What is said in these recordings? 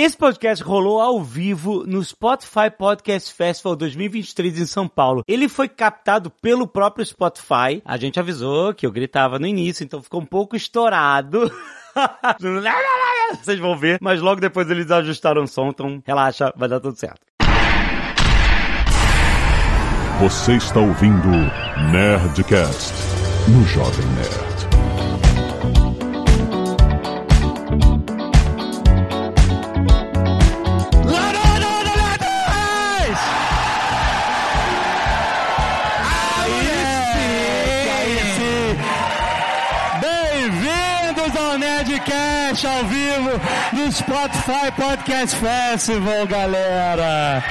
Esse podcast rolou ao vivo no Spotify Podcast Festival 2023 em São Paulo. Ele foi captado pelo próprio Spotify. A gente avisou que eu gritava no início, então ficou um pouco estourado. Vocês vão ver, mas logo depois eles ajustaram o som, então relaxa, vai dar tudo certo. Você está ouvindo Nerdcast no Jovem Nerd. Nerdcast ao vivo do Spotify Podcast Festival, galera.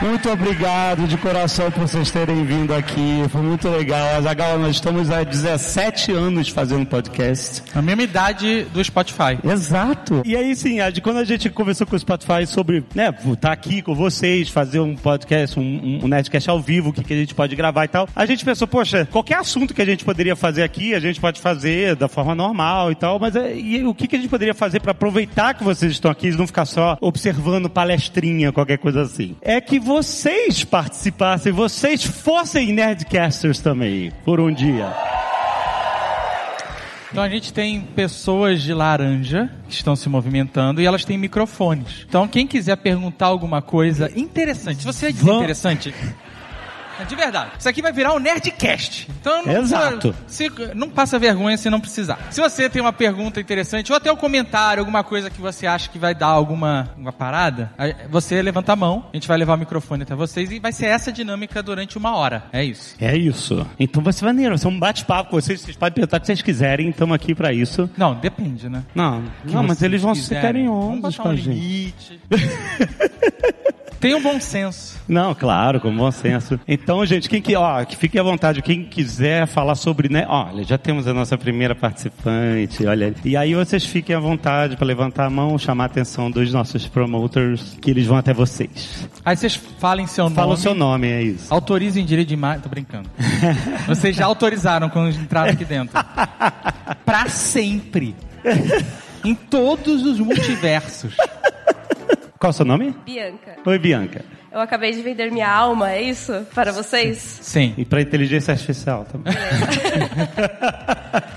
Muito obrigado de coração por vocês terem vindo aqui. Foi muito legal. Azagal, nós estamos há 17 anos fazendo podcast. A mesma idade do Spotify. Exato. E aí, sim, quando a gente conversou com o Spotify sobre, né, estar aqui com vocês, fazer um podcast, um, um, Nerdcast ao vivo, o que, que a gente pode gravar e tal, a gente pensou, poxa, qualquer assunto que a gente poderia fazer aqui, a gente pode fazer da forma normal e tal, mas é, e o que, que a gente poderia fazer para aproveitar que vocês estão aqui e não ficar só observando palestrinha, qualquer coisa assim? É que vocês participassem, vocês fossem Nerdcasters também, por um dia. Então a gente tem pessoas de laranja que estão se movimentando e elas têm microfones. Então quem quiser perguntar alguma coisa interessante, se você é interessante. De verdade. Isso aqui vai virar um Nerdcast. Então não, Exato. se- não passa vergonha se não precisar. Se você tem uma pergunta interessante, ou até um comentário, alguma coisa que você acha que vai dar alguma uma parada, você levanta a mão, a gente vai levar o microfone até vocês e vai ser essa dinâmica durante uma hora. É isso. É isso. Então vai ser maneiro, vai ser um bate-papo com vocês, vocês podem perguntar o que vocês quiserem, estamos aqui pra isso. Não, depende, né? Não, que não, mas eles vão ser quiserem. carinhosos Vamos botar com um a gente. limite. Tenha um bom senso. Não, claro, com bom senso. Então, gente, quem que, ó, que fique à vontade, quem quiser falar sobre, né, olha, já temos a nossa primeira participante, olha. E aí vocês fiquem à vontade para levantar a mão, chamar a atenção dos nossos promoters, que eles vão até vocês. Aí vocês falem seu Fala o nome. seu nome, é isso. Autorizem direito de imagem. Tô brincando. Vocês já autorizaram quando entraram aqui dentro. pra sempre. em todos os multiversos. Qual é o seu nome? Bianca, Oi, Bianca. Eu acabei de vender minha alma, é isso? Para vocês? Sim. E para inteligência artificial também.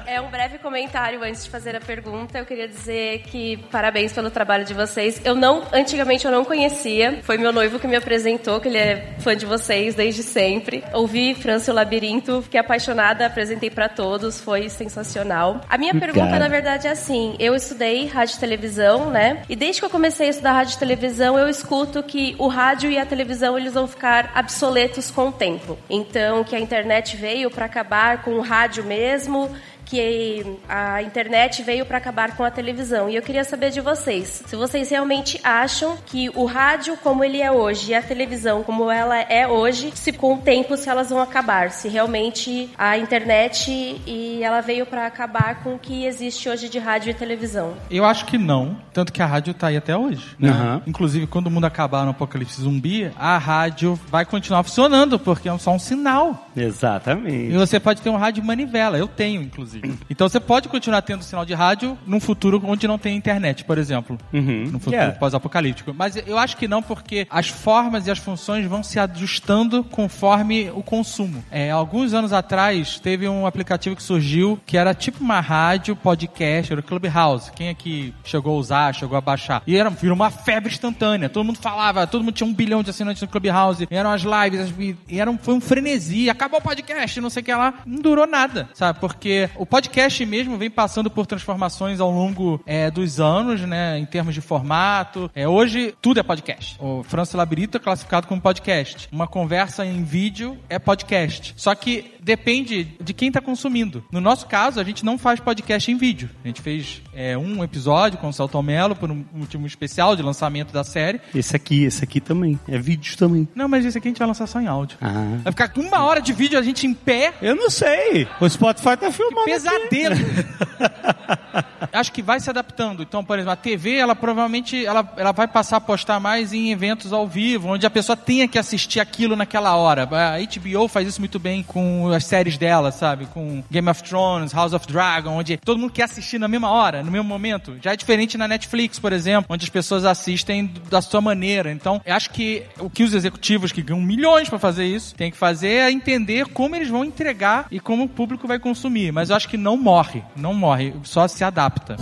É um breve comentário antes de fazer a pergunta. Eu queria dizer que parabéns pelo trabalho de vocês. Eu não, antigamente eu não conhecia. Foi meu noivo que me apresentou, que ele é fã de vocês desde sempre. Ouvi França e o Labirinto, fiquei apaixonada, apresentei para todos, foi sensacional. A minha Obrigado. pergunta, na verdade, é assim: eu estudei rádio e televisão, né? E desde que eu comecei a estudar rádio e televisão, eu escuto que o rádio e a televisão eles vão ficar obsoletos com o tempo. Então, que a internet veio para acabar com o rádio mesmo, que a internet veio para acabar com a televisão. E eu queria saber de vocês, se vocês realmente acham que o rádio como ele é hoje e a televisão como ela é hoje, se com o tempo se elas vão acabar, se realmente a internet e ela veio para acabar com o que existe hoje de rádio e televisão. Eu acho que não. Tanto que a rádio tá aí até hoje. Né? Aham. Inclusive, quando o mundo acabar no apocalipse zumbi, a rádio vai continuar funcionando, porque é só um sinal. E Exatamente. você pode ter um rádio manivela. Eu tenho, inclusive. Então você pode continuar tendo sinal de rádio num futuro onde não tem internet, por exemplo. Uhum. No futuro Yeah. pós-apocalíptico. Mas eu acho que não, porque as formas e as funções vão se ajustando conforme o consumo. É, alguns anos atrás, teve um aplicativo que surgiu que era tipo uma rádio, podcast, era o Clubhouse. Quem aqui chegou a usar, chegou a baixar? E era, virou uma febre instantânea. Todo mundo falava, todo mundo tinha um bilhão de assinantes no Clubhouse. E eram as lives, e era um, foi um frenesi. Acabou o podcast, não sei o que lá. Não durou nada, sabe? Porque o podcast mesmo vem passando por transformações ao longo é, dos anos, né? Em termos de formato. É, hoje, tudo é podcast. O França Labirinto é classificado como podcast. Uma conversa em vídeo é podcast. Só que depende de quem está consumindo. No nosso caso, a gente não faz podcast em vídeo. A gente fez é, um episódio com o Celton Mello por um motivo especial de lançamento da série. Esse aqui, esse aqui também. É vídeo também. Não, mas esse aqui a gente vai lançar só em áudio. Ah. Vai ficar uma hora de vídeo a gente em pé. Eu não sei. O Spotify tá filmando Que pesadelo. Acho que vai se adaptando. Então, por exemplo, a TV, ela provavelmente ela, ela vai passar a postar mais em eventos ao vivo, onde a pessoa tenha que assistir aquilo naquela hora. A HBO faz isso muito bem com as séries dela, sabe? Com Game of Thrones, House of Dragon, onde todo mundo quer assistir na mesma hora, no mesmo momento. Já é diferente na Netflix, por exemplo, onde as pessoas assistem da sua maneira. Então, acho que o que os executivos que ganham milhões para fazer isso têm que fazer é entender como eles vão entregar e como o público vai consumir. Mas eu acho que não morre, não morre, só se adapta.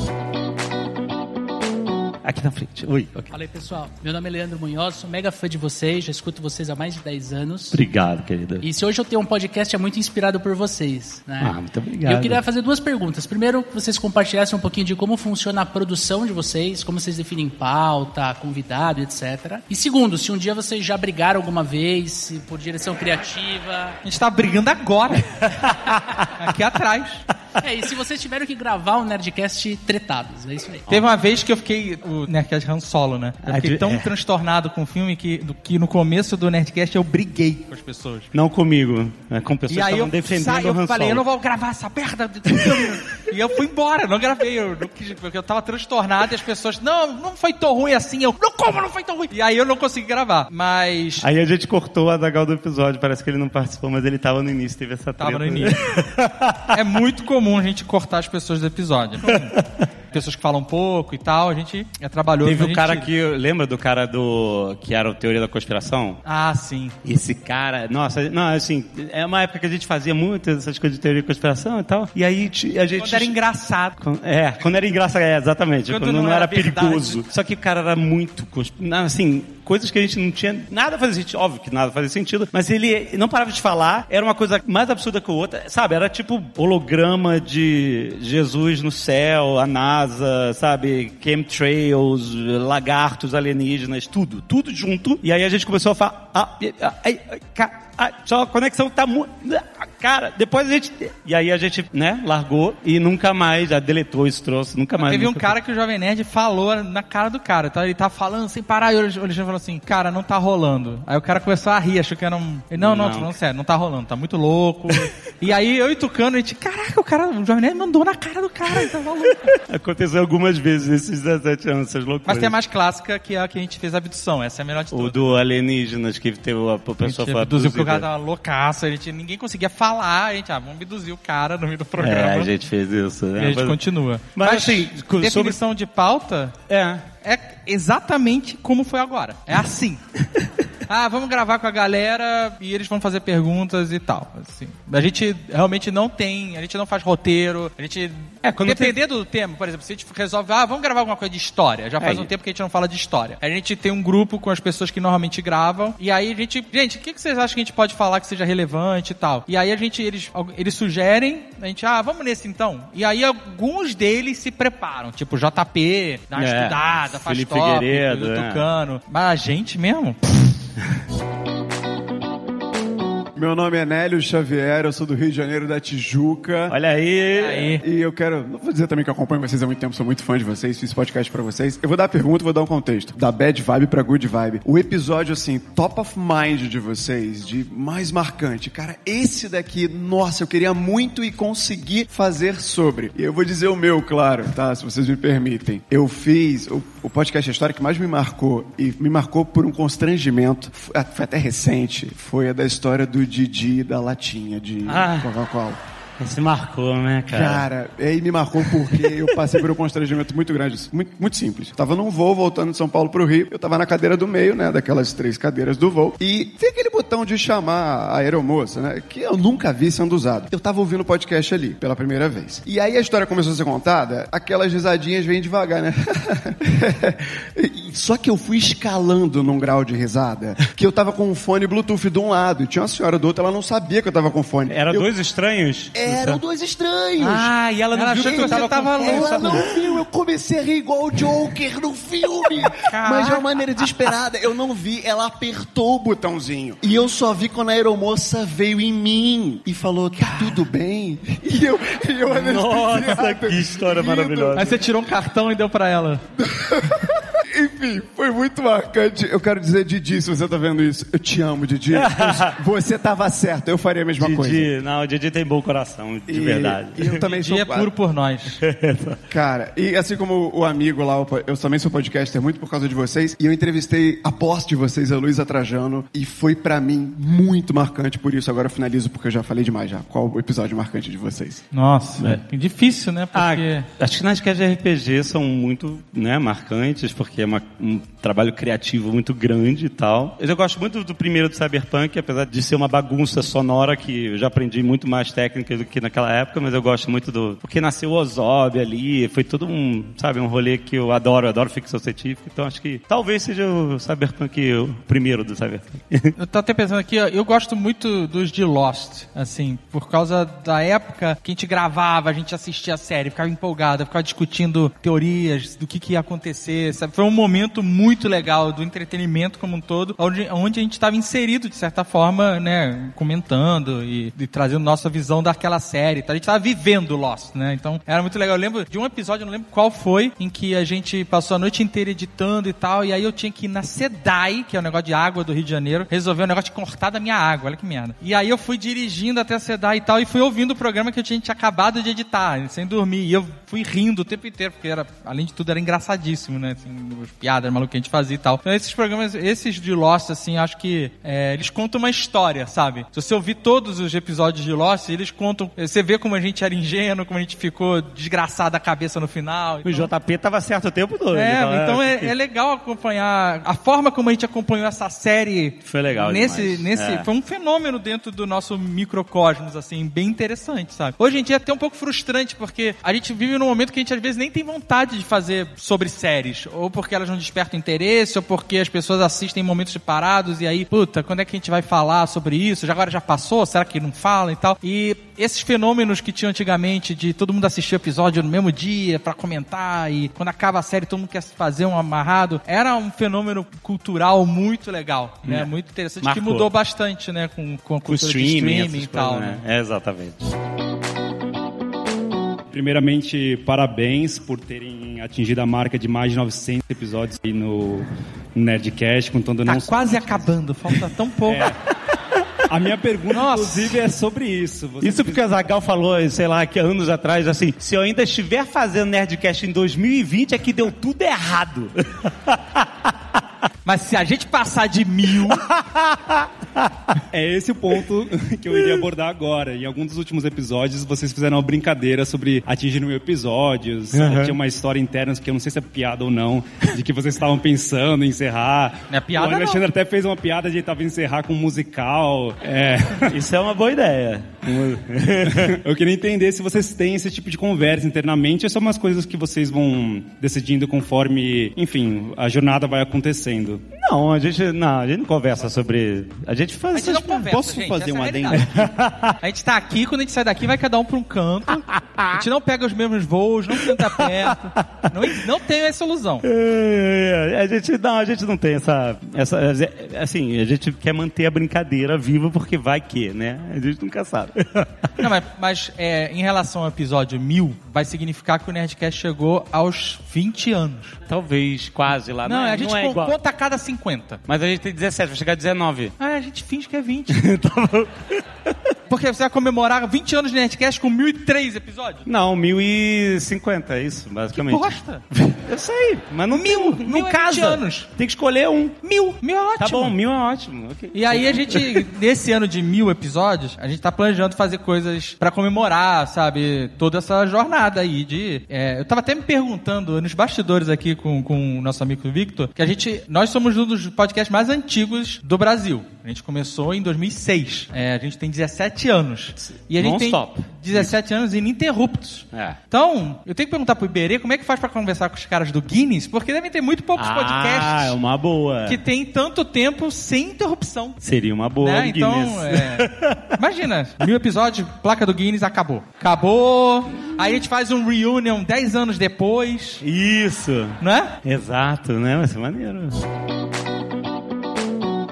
Aqui na frente. Oi. ok. Fala aí, pessoal. Meu nome é Leandro Munhoz, sou mega fã de vocês, já escuto vocês há mais de 10 anos. Obrigado, querida. E se hoje eu tenho um podcast é muito inspirado por vocês, né? Ah, muito obrigado. E eu queria fazer duas perguntas. Primeiro, que vocês compartilhassem um pouquinho de como funciona a produção de vocês, como vocês definem pauta, convidado, etc. E segundo, se um dia vocês já brigaram alguma vez, por direção criativa. A gente tá brigando agora. Aqui atrás. É, e se vocês tiveram que gravar um Nerdcast tretados, é isso aí. Teve uma vez que eu fiquei. O Nerdcast Han Solo, né? Eu fiquei tão é. transtornado com o filme que, do, que no começo do Nerdcast eu briguei com as pessoas. Não comigo, né, com pessoas E aí que eu, estavam defendendo sa- o eu Han falei, Solo. eu não vou gravar essa merda do filme. e eu fui embora, não gravei. Eu, não quis, porque eu tava transtornado e as pessoas, não, não foi tão ruim assim. Eu, não, como não foi tão ruim? E aí eu não consegui gravar. Mas. Aí a gente cortou o Adagal do episódio, parece que ele não participou, mas ele tava no início, teve essa treta. Tava no início. é muito comum a gente cortar as pessoas do episódio. Pessoas que falam pouco e tal, a gente é trabalhoso. Teve o cara tira. que. Lembra do cara do. que era o Teoria da Conspiração? Ah, sim. Esse cara, nossa, não, assim, é uma época que a gente fazia muitas essas coisas de teoria da conspiração e tal. E aí a gente. Quando era engraçado. É, quando era engraçado, é, exatamente. Quando Quando, não não, era era, perigoso. Só que o cara era muito. Assim, coisas que a gente não tinha. Nada fazia sentido. Óbvio que nada fazia sentido. Mas ele não parava de falar. Era uma coisa mais absurda que a outra. Sabe? Era tipo holograma de Jesus no céu, a NASA, sabe? Chemtrails, lagartos alienígenas, tudo. Tudo junto. E aí a gente começou a falar. Ah, ah, ca- ah, só a conexão tá muito. Cara, depois a gente. E aí a gente, né, largou e nunca mais, já deletou esse troço, nunca mais. Teve um nunca- cara que o Jovem Nerd falou na cara do cara. Tá? Ele tá falando sem parar. E o Alexandre falou assim: Cara, não tá rolando. Aí o cara começou a rir, achou que era um. Ele, não, não, Não. falando sério, não tá rolando, tá muito louco. e aí eu e o Tucano, a gente, caraca, o cara, o Jovem Nerd mandou na cara do cara, ele tá maluco. Aconteceu algumas vezes nesses 17 anos, essas loucuras. Mas tem a mais clássica, que é a que a gente fez a abdução. Essa é a melhor de O todas. do alienígenas que teve a, pessoa gente abduzida. tava loucaço, a gente, ninguém conseguia falar, a gente, ah, vamos abduzir o cara no meio do É, programa. a gente fez isso. E né? a gente Mas- continua. Mas, assim, co- definição de pauta É. é exatamente como foi agora. É assim. ah, vamos gravar com a galera e eles vão fazer perguntas e tal. Assim. A gente realmente não tem, a gente não faz roteiro, a gente. É, quando dependendo do tema, por exemplo, se a gente resolve, ah, vamos gravar alguma coisa de história. Já faz É. um tempo que a gente não fala de história. A gente tem um grupo com as pessoas que normalmente gravam, e aí a gente, gente, o que que vocês acham que a gente pode falar que seja relevante e tal? E aí a gente, eles, eles sugerem, a gente, ah, vamos nesse então. E aí alguns deles se preparam, tipo JP, dá uma É, estudada, faz Felipe Figueiredo, é. Tucano. Mas a gente mesmo? Meu nome é Nélio Xavier, eu sou do Rio de Janeiro, da Tijuca. Olha aí. Aí. E eu quero, não vou dizer também que eu acompanho vocês há muito tempo, sou muito fã de vocês, fiz podcast pra vocês. Eu vou dar a pergunta, vou dar um contexto. Da bad vibe pra good vibe. O episódio, assim, top of mind de vocês, de mais marcante. Cara, esse daqui, nossa, eu queria muito e conseguir fazer sobre. E eu vou dizer o meu, claro, tá? Se vocês me permitem. Eu fiz o, o podcast A História que mais me marcou, e me marcou por um constrangimento, foi até recente, foi a da história do Didi da latinha de Ah. Coca-Cola. Esse marcou, né, cara? Cara, aí me marcou porque eu passei por um constrangimento muito grande, muito, muito simples. Tava num voo voltando de São Paulo pro Rio, eu tava na cadeira do meio, né, daquelas três cadeiras do voo, e tem aquele botão de chamar a aeromoça, né, que eu nunca vi sendo usado. Eu tava ouvindo o podcast ali, pela primeira vez. E aí a história começou a ser contada, aquelas risadinhas vêm devagar, né? Só que eu fui escalando num grau de risada, que eu tava com um fone Bluetooth de um lado, e tinha uma senhora do outro, ela não sabia que eu tava com fone. Era Eu- dois estranhos? Eram dois estranhos. Ah, e ela não Ela viu achou que que você tava, louco. fone. Ela não viu, eu comecei a rir igual o Joker no filme. Mas de uma maneira desesperada. Eu não vi, ela apertou o botãozinho. E eu só vi quando a aeromoça veio em mim e falou, tá tudo bem? E eu, e eu Nossa, anestesiado, que história rindo. maravilhosa. Aí você tirou um cartão e deu pra ela. Enfim, foi muito marcante. Eu quero dizer, Didi, se você tá vendo isso, eu te amo, Didi. Você tava certo, eu faria a mesma coisa. Didi, não, o Didi tem bom coração, de E- verdade. E eu também sou Dia é puro por nós. Cara, e assim como o amigo lá, eu também sou podcaster muito por causa de vocês, e eu entrevistei a pós de vocês, a Luísa Trajano, e foi pra mim muito marcante, por isso agora eu finalizo porque eu já falei demais já. Qual o episódio marcante de vocês? Nossa, é. difícil, né? Ah, Porque... acho que nas de RPG são muito né, marcantes, porque é uma- um trabalho criativo muito grande e tal. Eu gosto muito do primeiro do Cyberpunk, apesar de ser uma bagunça sonora que eu já aprendi muito mais técnica do que naquela época, mas eu gosto muito do... Porque nasceu o Ozob ali, foi todo um, sabe, um rolê que eu adoro, eu adoro ficção científica, então acho que talvez seja o Cyberpunk o primeiro do Cyberpunk. Eu tô até pensando aqui, ó, eu gosto muito dos de Lost, assim, por causa da época que a gente gravava, a gente assistia a série, ficava empolgado, ficava discutindo teorias do que, que ia acontecer, sabe? Foi um momento muito legal do entretenimento como um todo, onde, onde a gente estava inserido, de certa forma, né, comentando e, e trazendo nossa visão daquela série. tá? A gente estava vivendo Lost, né? Então, era muito legal. Eu lembro de um episódio, não lembro qual foi, em que a gente passou a noite inteira editando e tal, e aí eu tinha que ir na SEDAI, que é o negócio de água do Rio de Janeiro, resolver um negócio de cortar da minha água, olha que merda. E aí eu fui dirigindo até a SEDAI e tal, e fui ouvindo o programa que eu tinha, tinha acabado de editar, sem dormir. E eu fui rindo o tempo inteiro, porque era, além de tudo, era engraçadíssimo, né? Assim, as piadas malucas que a gente fazia e tal. Então esses programas, esses de Lost, assim, acho que é, eles contam uma história, sabe? Se você ouvir todos os episódios de Lost, eles contam, você vê como a gente era ingênuo, como a gente ficou desgraçado a cabeça no final. O JP tava certo o tempo todo. É, Ele tava- então é, é legal acompanhar a forma como a gente acompanhou essa série. Foi legal Nesse, demais. nesse, É. foi um fenômeno dentro do nosso microcosmos, assim, bem interessante, sabe? Hoje em dia é até um pouco frustrante porque a gente vive num momento que a gente às vezes nem tem vontade de fazer sobre séries, ou porque elas não despertam interesse, ou porque as pessoas assistem em momentos separados e aí, puta, quando é que a gente vai falar sobre isso? Já agora já passou? Será que não fala e tal? E esses fenômenos que tinham antigamente de todo mundo assistir o episódio no mesmo dia pra comentar e quando acaba a série todo mundo quer fazer um amarrado, era um fenômeno cultural muito legal, né? É. Muito interessante Marcou. que mudou bastante, né, com, com a o cultura de streaming, streaming e tal, coisas, né? né? É, exatamente. Primeiramente, parabéns por terem atingido a marca de mais de 900 episódios aí no Nerdcast, contando Tá não quase acabando, falta tão pouco. A minha pergunta, Nossa. inclusive, é sobre isso. Você Isso porque a Zagal falou, sei lá, que anos atrás, assim, se eu ainda estiver fazendo Nerdcast em 2020 é que deu tudo errado. Mas se a gente passar de mil, É esse o ponto que eu iria abordar agora. Em algum dos últimos episódios, vocês fizeram uma brincadeira sobre atingir mil episódios. Tinha uma história interna, que eu não sei se é piada ou não, de que vocês estavam pensando em encerrar. Não é piada, O Alexandre até fez uma piada de tava encerrar com um musical. É. Isso é uma boa ideia. Eu queria entender se vocês têm esse tipo de conversa internamente ou são umas coisas que vocês vão decidindo conforme, enfim, a jornada vai acontecendo. Não, a gente não, a gente não conversa sobre. A gente faz a gente não conversa, Posso gente, fazer essa é a adendo realidade. A gente tá aqui, quando a gente sai daqui, vai cada um pra um canto. A gente não pega os mesmos voos, não senta perto. Não, não tem essa ilusão. É, é, a gente não, a gente não tem essa, essa, assim, a gente quer manter a brincadeira viva porque vai que, né? A gente nunca sabe. Não, mas, mas, é, em relação ao episódio 1000, vai significar que o Nerdcast chegou aos 20 anos. Talvez quase lá. Não, é, a gente é con- igual. conta a cada 50. Mas a gente tem 17, vai chegar a 19. Ah, a gente finge que é 20. Porque você vai comemorar 20 anos de Nerdcast com 1003 episódios? Não, 1050, é isso, basicamente. Bosta! Eu sei, mas não Mil, não mil é 20 casa. anos. Tem que escolher um. Mil! Mil é ótimo! Tá bom, mil é ótimo. ok. E aí a gente, nesse ano de mil episódios, a gente tá planejando fazer coisas pra comemorar, sabe, toda essa jornada aí de... é, eu tava até me perguntando nos bastidores aqui com, com o nosso amigo Victor, que a gente, nós somos um dos podcasts mais antigos do Brasil. A gente começou em 2006. É, a gente tem 17 anos. E a gente tem Non-stop. 17 anos ininterruptos. É. Então, eu tenho que perguntar pro Iberê como é que faz pra conversar com os caras do Guinness, porque devem ter muito poucos Ah, podcasts é uma boa. que tem tanto tempo sem interrupção. Seria uma boa Né? Então, Guinness. é... imagina, mil episódios, placa do Guinness, acabou. Acabou. Aí a gente faz um reunion 10 anos depois, Isso. não é? Exato, né? Vai ser maneiro.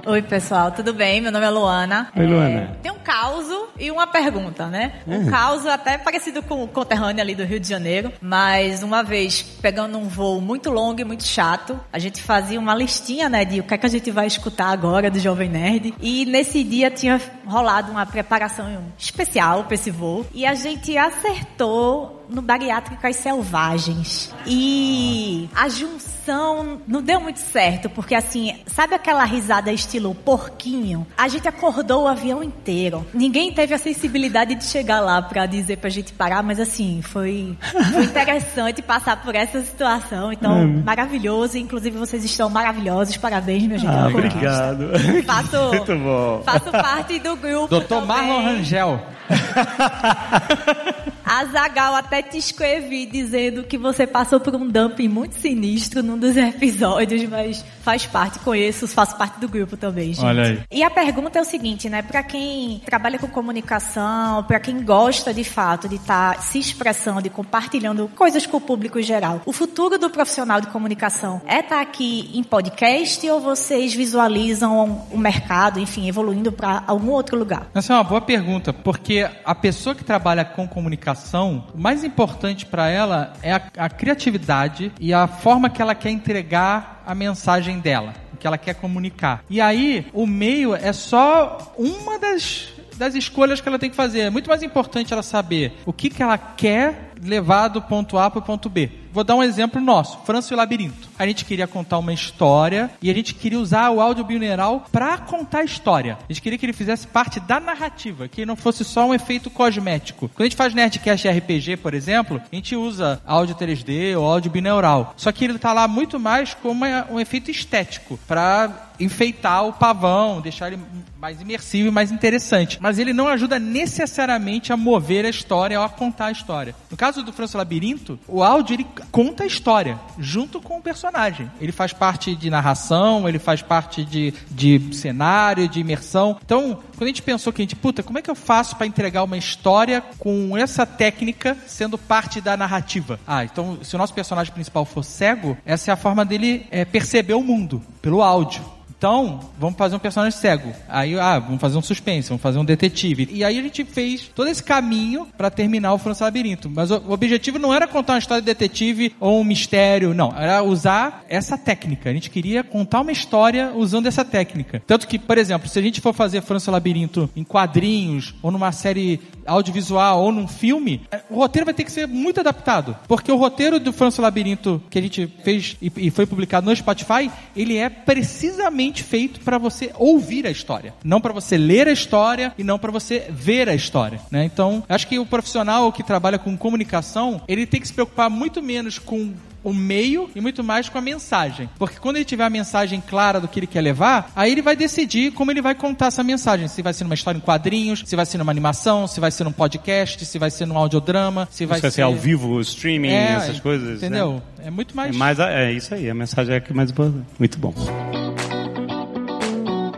Oi, pessoal, tudo bem? Meu nome é Luana. Oi, Luana. Tem um caos e uma pergunta, né? Um caos até parecido com o conterrâneo ali do Rio de Janeiro, mas uma vez pegando um voo muito longo e muito chato, a gente fazia uma listinha, né, de o que é que a gente vai escutar agora do Jovem Nerd. E nesse dia tinha rolado uma preparação especial para esse voo e a gente acertou no Bariátricas Selvagens. E a junção não deu muito certo, porque assim, sabe aquela risada estilo porquinho? A gente acordou o avião inteiro. Ninguém teve a sensibilidade de chegar lá pra dizer pra gente parar, mas assim, foi, foi interessante passar por essa situação. Então, maravilhoso. Inclusive, vocês estão maravilhosos. Parabéns, meu gente. Ah, obrigado. Faço, Muito bom. faço parte do grupo. Doutor. Marlon Rangel. A Zagal até te escrevi dizendo que você passou por um dumping muito sinistro num dos episódios, mas faz parte, conheço, faço parte do grupo também, gente. Olha aí. E a pergunta é o seguinte, né? Pra quem trabalha com comunicação, pra quem gosta de fato de estar se expressando e compartilhando coisas com o público em geral, o futuro do profissional de comunicação é estar aqui em podcast ou vocês visualizam o mercado, enfim, evoluindo pra algum outro lugar? Essa é uma boa pergunta, porque a pessoa que trabalha com comunicação, o mais importante para ela é a, a criatividade e a forma que ela quer entregar a mensagem dela, o que ela quer comunicar. E aí, o meio é só uma das das escolhas que ela tem que fazer. É muito mais importante ela saber o que, que ela quer levar do ponto A para o ponto B. Vou dar um exemplo nosso, França e o Labirinto. A gente queria contar uma história e a gente queria usar o áudio binaural para contar a história. A gente queria que ele fizesse parte da narrativa, que não fosse só um efeito cosmético. Quando a gente faz Nerdcast RPG, por exemplo, a gente usa áudio 3D ou áudio binaural. Só que ele tá lá muito mais como uma- um efeito estético, para enfeitar o pavão, deixar ele mais imersivo e mais interessante. Mas ele não ajuda necessariamente a mover a história ou a contar a história. No caso do França Labirinto, o áudio ele conta a história junto com o personagem. Ele faz parte de narração, ele faz parte de, de cenário, de imersão. Então, quando a gente pensou que a gente, puta, como é que eu faço para entregar uma história com essa técnica sendo parte da narrativa? Ah, então se o nosso personagem principal for cego, essa é a forma dele é, perceber o mundo pelo áudio. Então, vamos fazer um personagem cego. Aí, ah, vamos fazer um suspense, vamos fazer um detetive. E aí a gente fez todo esse caminho pra terminar o França Labirinto. Mas o, objetivo não era contar uma história de detetive ou um mistério, não. Era usar essa técnica. A gente queria contar uma história usando essa técnica. Tanto que, por exemplo, se a gente for fazer França Labirinto em quadrinhos, ou numa série audiovisual, ou num filme, eh, o roteiro vai ter que ser muito adaptado. Porque o roteiro do França Labirinto que a gente fez e foi publicado no Spotify, ele é precisamente feito para você ouvir a história, não para você ler a história e não para você ver a história, né? Então, acho que o profissional que trabalha com comunicação, ele tem que se preocupar muito menos com o meio e muito mais com a mensagem. Porque quando ele tiver a mensagem clara do que ele quer levar, aí ele vai decidir como ele vai contar essa mensagem. Se vai ser numa história em quadrinhos, se vai ser numa animação, se vai ser num podcast, se vai ser num audiodrama, se vai Vai ser ser ao vivo, streaming, É, essas coisas. né? Entendeu? É muito mais. É, mais é isso aí, a mensagem é que mais importante. Muito bom.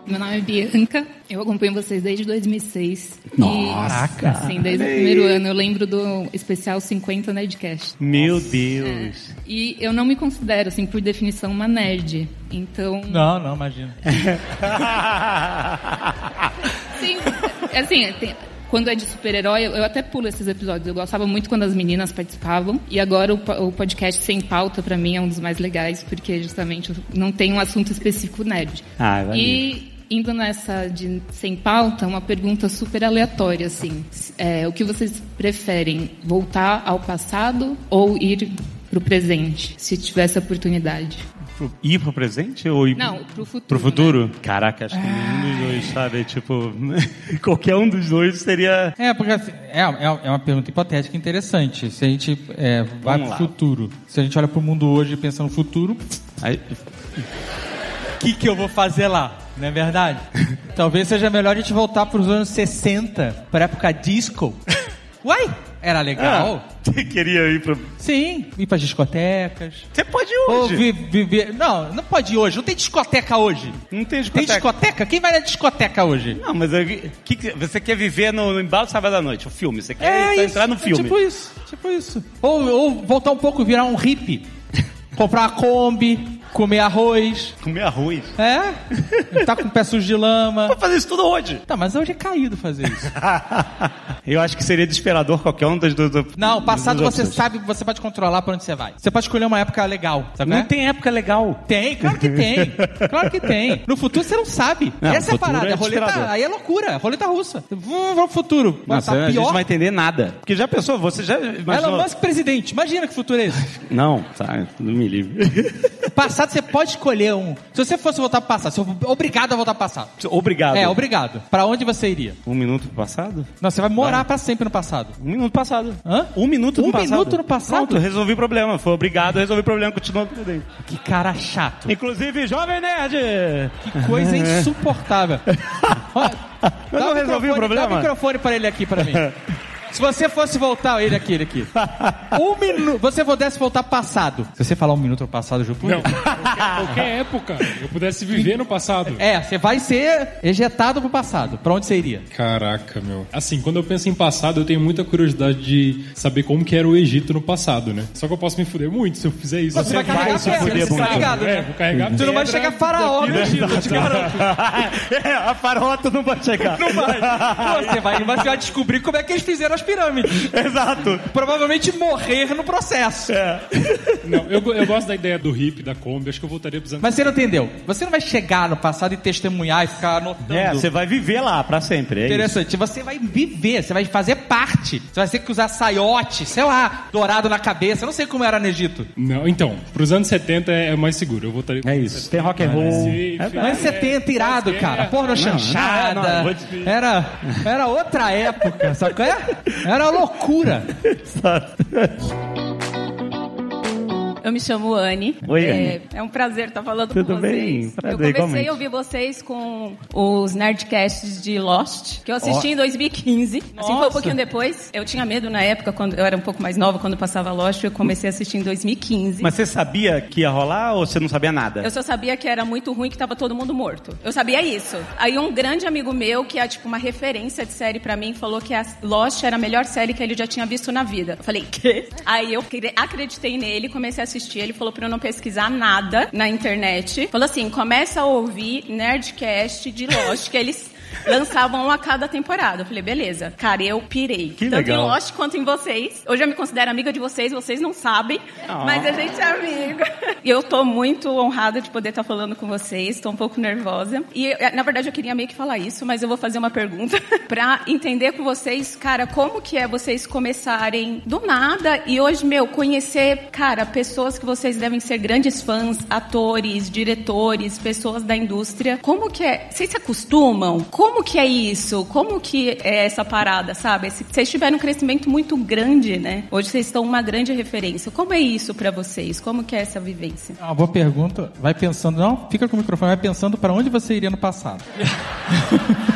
Meu nome é Bianca, eu acompanho vocês desde 2006. Nossa! E, sim, desde o primeiro ano. Eu lembro do especial 50 Nerdcast. Meu Deus! E eu não me considero, assim, por definição, uma nerd. Então, Não, não, imagina. sim, assim, tem- quando é de super-herói, eu até pulo esses episódios. Eu gostava muito quando as meninas participavam. E agora o, po- o podcast Sem Pauta, pra mim, é um dos mais legais, porque justamente não tem um assunto específico nerd. Ah, valeu. E indo nessa de sem pauta, uma pergunta super aleatória, assim. É, o que vocês preferem? Voltar ao passado ou ir pro presente, se tivesse a oportunidade? Pro- Ir pro presente ou ir Não, pro futuro, Pro futuro? Caraca, acho que nenhum dos dois, sabe? Tipo, qualquer um dos dois seria. É, porque assim, é, é, é uma pergunta hipotética interessante. Se a gente é, vai Vamos pro lá. futuro, se a gente olha pro mundo hoje e pensa no futuro, Aí- o que, que eu vou fazer lá? Não é verdade? Talvez seja melhor a gente voltar pros anos 60, pra época disco. Uai, era legal. Ah, você queria ir pro. Sim, ir pras discotecas. Você pode ir Ou hoje. vi- viver. Não, não pode ir hoje. Não tem discoteca hoje. Não tem Tem discoteca. discoteca? Quem vai na discoteca hoje? Não, mas eu- que que- você quer viver no, no embalo sábado à noite, o filme. Você quer só entrar no é filme. tipo isso, tipo isso. Ou, ou voltar um pouco, virar um hippie. Comprar uma Kombi, comer arroz. Comer arroz. É? tá com o pé sujo de lama. Vou fazer isso tudo hoje. Tá, mas hoje é caído fazer isso. Eu acho que seria desesperador qualquer um das duas. Não, o passado você opções. sabe, você pode controlar pra onde você vai. Você pode escolher uma época legal, sabe? Não né? tem época legal. Tem, claro que tem. Claro que tem. No futuro você não sabe. Não, Essa é a parada. é É roleta, aí é loucura. Roleta russa. Vamos pro futuro. Nossa, tá a gente pior. não vai entender nada. Porque já pensou, você já imaginou... Elon Musk presidente. Imagina que futuro é esse. Não, tá, não me livre. Passado você pode escolher um. Se você fosse voltar pro passado, você é obrigado a voltar pro passado. Obrigado. É, obrigado. Pra onde você iria? Um minuto passado? Não, você vai morar pra sempre no passado. Um minuto passado. Hã? Um minuto no Um passado. minuto no passado? Pronto, resolvi o problema. Foi obrigado, resolvi o problema, continua tudo bem. Que cara chato. Inclusive, Jovem Nerd! Que coisa insuportável. Ó, Eu dá não resolvi o microfone- problema. Dá o microfone pra ele aqui, pra mim. Se você fosse voltar, ele aqui, ele aqui. Um minuto. Você pudesse voltar passado. Se você falar um minuto no passado, Ju, por Não, qualquer, qualquer época eu pudesse viver no passado. É, você vai ser ejetado pro passado. Pra onde você iria? Caraca, meu. Assim, quando eu penso em passado, eu tenho muita curiosidade de saber como que era o Egito no passado, né? Só que eu posso me fuder muito se eu fizer isso. Você vai carregar se pedra, você tá ligado, É, né? vou carregar Você não vai chegar faraó no Egito, eu te garanto. é, a faraota não vai chegar. Não vai. Você vai, você vai descobrir como é que eles fizeram as pirâmides. Exato. Provavelmente morrer no processo. Não, eu, eu gosto da ideia do hippie, da Kombi. Acho que eu voltaria pros anos... Mas você não entendeu. Você não vai chegar no passado e testemunhar e ficar anotando. É, você vai viver lá pra sempre. É isso. Interessante. Você vai viver, você vai fazer parte. Você vai ter que usar saiote, sei lá, dourado na cabeça. Eu não sei como era no Egito. Não, então, pros anos 70 é, é mais seguro. Eu voltaria É isso. Tem rock and roll. Sim, É. Mas 70 irado, é. cara. Porno chanchada. não, não, te- Era, era outra época, sabe qual é? Era loucura. Eu me chamo Anne. Oi, é, Anne. é um prazer estar falando Tudo com bem? vocês. Prazer, eu comecei igualmente. a ouvir vocês com os Nerdcasts de Lost, que eu assisti Ó. em 2015. Assim foi Nossa. um pouquinho depois. Eu tinha medo na época, quando eu era um pouco mais nova, quando passava Lost, eu comecei a assistir em 2015. Mas você sabia que ia rolar ou você não sabia nada? Eu só sabia que era muito ruim, que tava todo mundo morto. Eu sabia isso. Aí um grande amigo meu, que é tipo uma referência de série pra mim, falou que a Lost era a melhor série que ele já tinha visto na vida. Eu falei, quê? Aí eu cre- acreditei nele, comecei a assistir. Ele falou pra eu não pesquisar nada na internet. Falou assim, começa a ouvir Nerdcast de Lost, que eles lançavam um a cada temporada. Eu falei, beleza. Cara, eu pirei. Que Tanto legal. em Lost quanto em vocês. Hoje eu me considero amiga de vocês, vocês não sabem, Ah. mas a gente é amiga. E eu tô muito honrada de poder estar falando com vocês, tô um pouco nervosa. E, eh, na verdade, eu queria meio que falar isso, mas eu vou fazer uma pergunta pra entender com vocês, cara, como que é vocês começarem do nada e hoje, meu, conhecer, cara, pessoas que vocês devem ser grandes fãs, atores, diretores, pessoas da indústria. Como que é? Vocês se acostumam? Como que é isso? Como que é essa parada, sabe? Se- Vocês tiveram um crescimento muito grande, né? Hoje vocês estão uma grande referência. Como é isso pra vocês? Como que é essa vivência? É Uma boa pergunta. Vai pensando, não, fica com o microfone, vai pensando pra onde você iria no passado.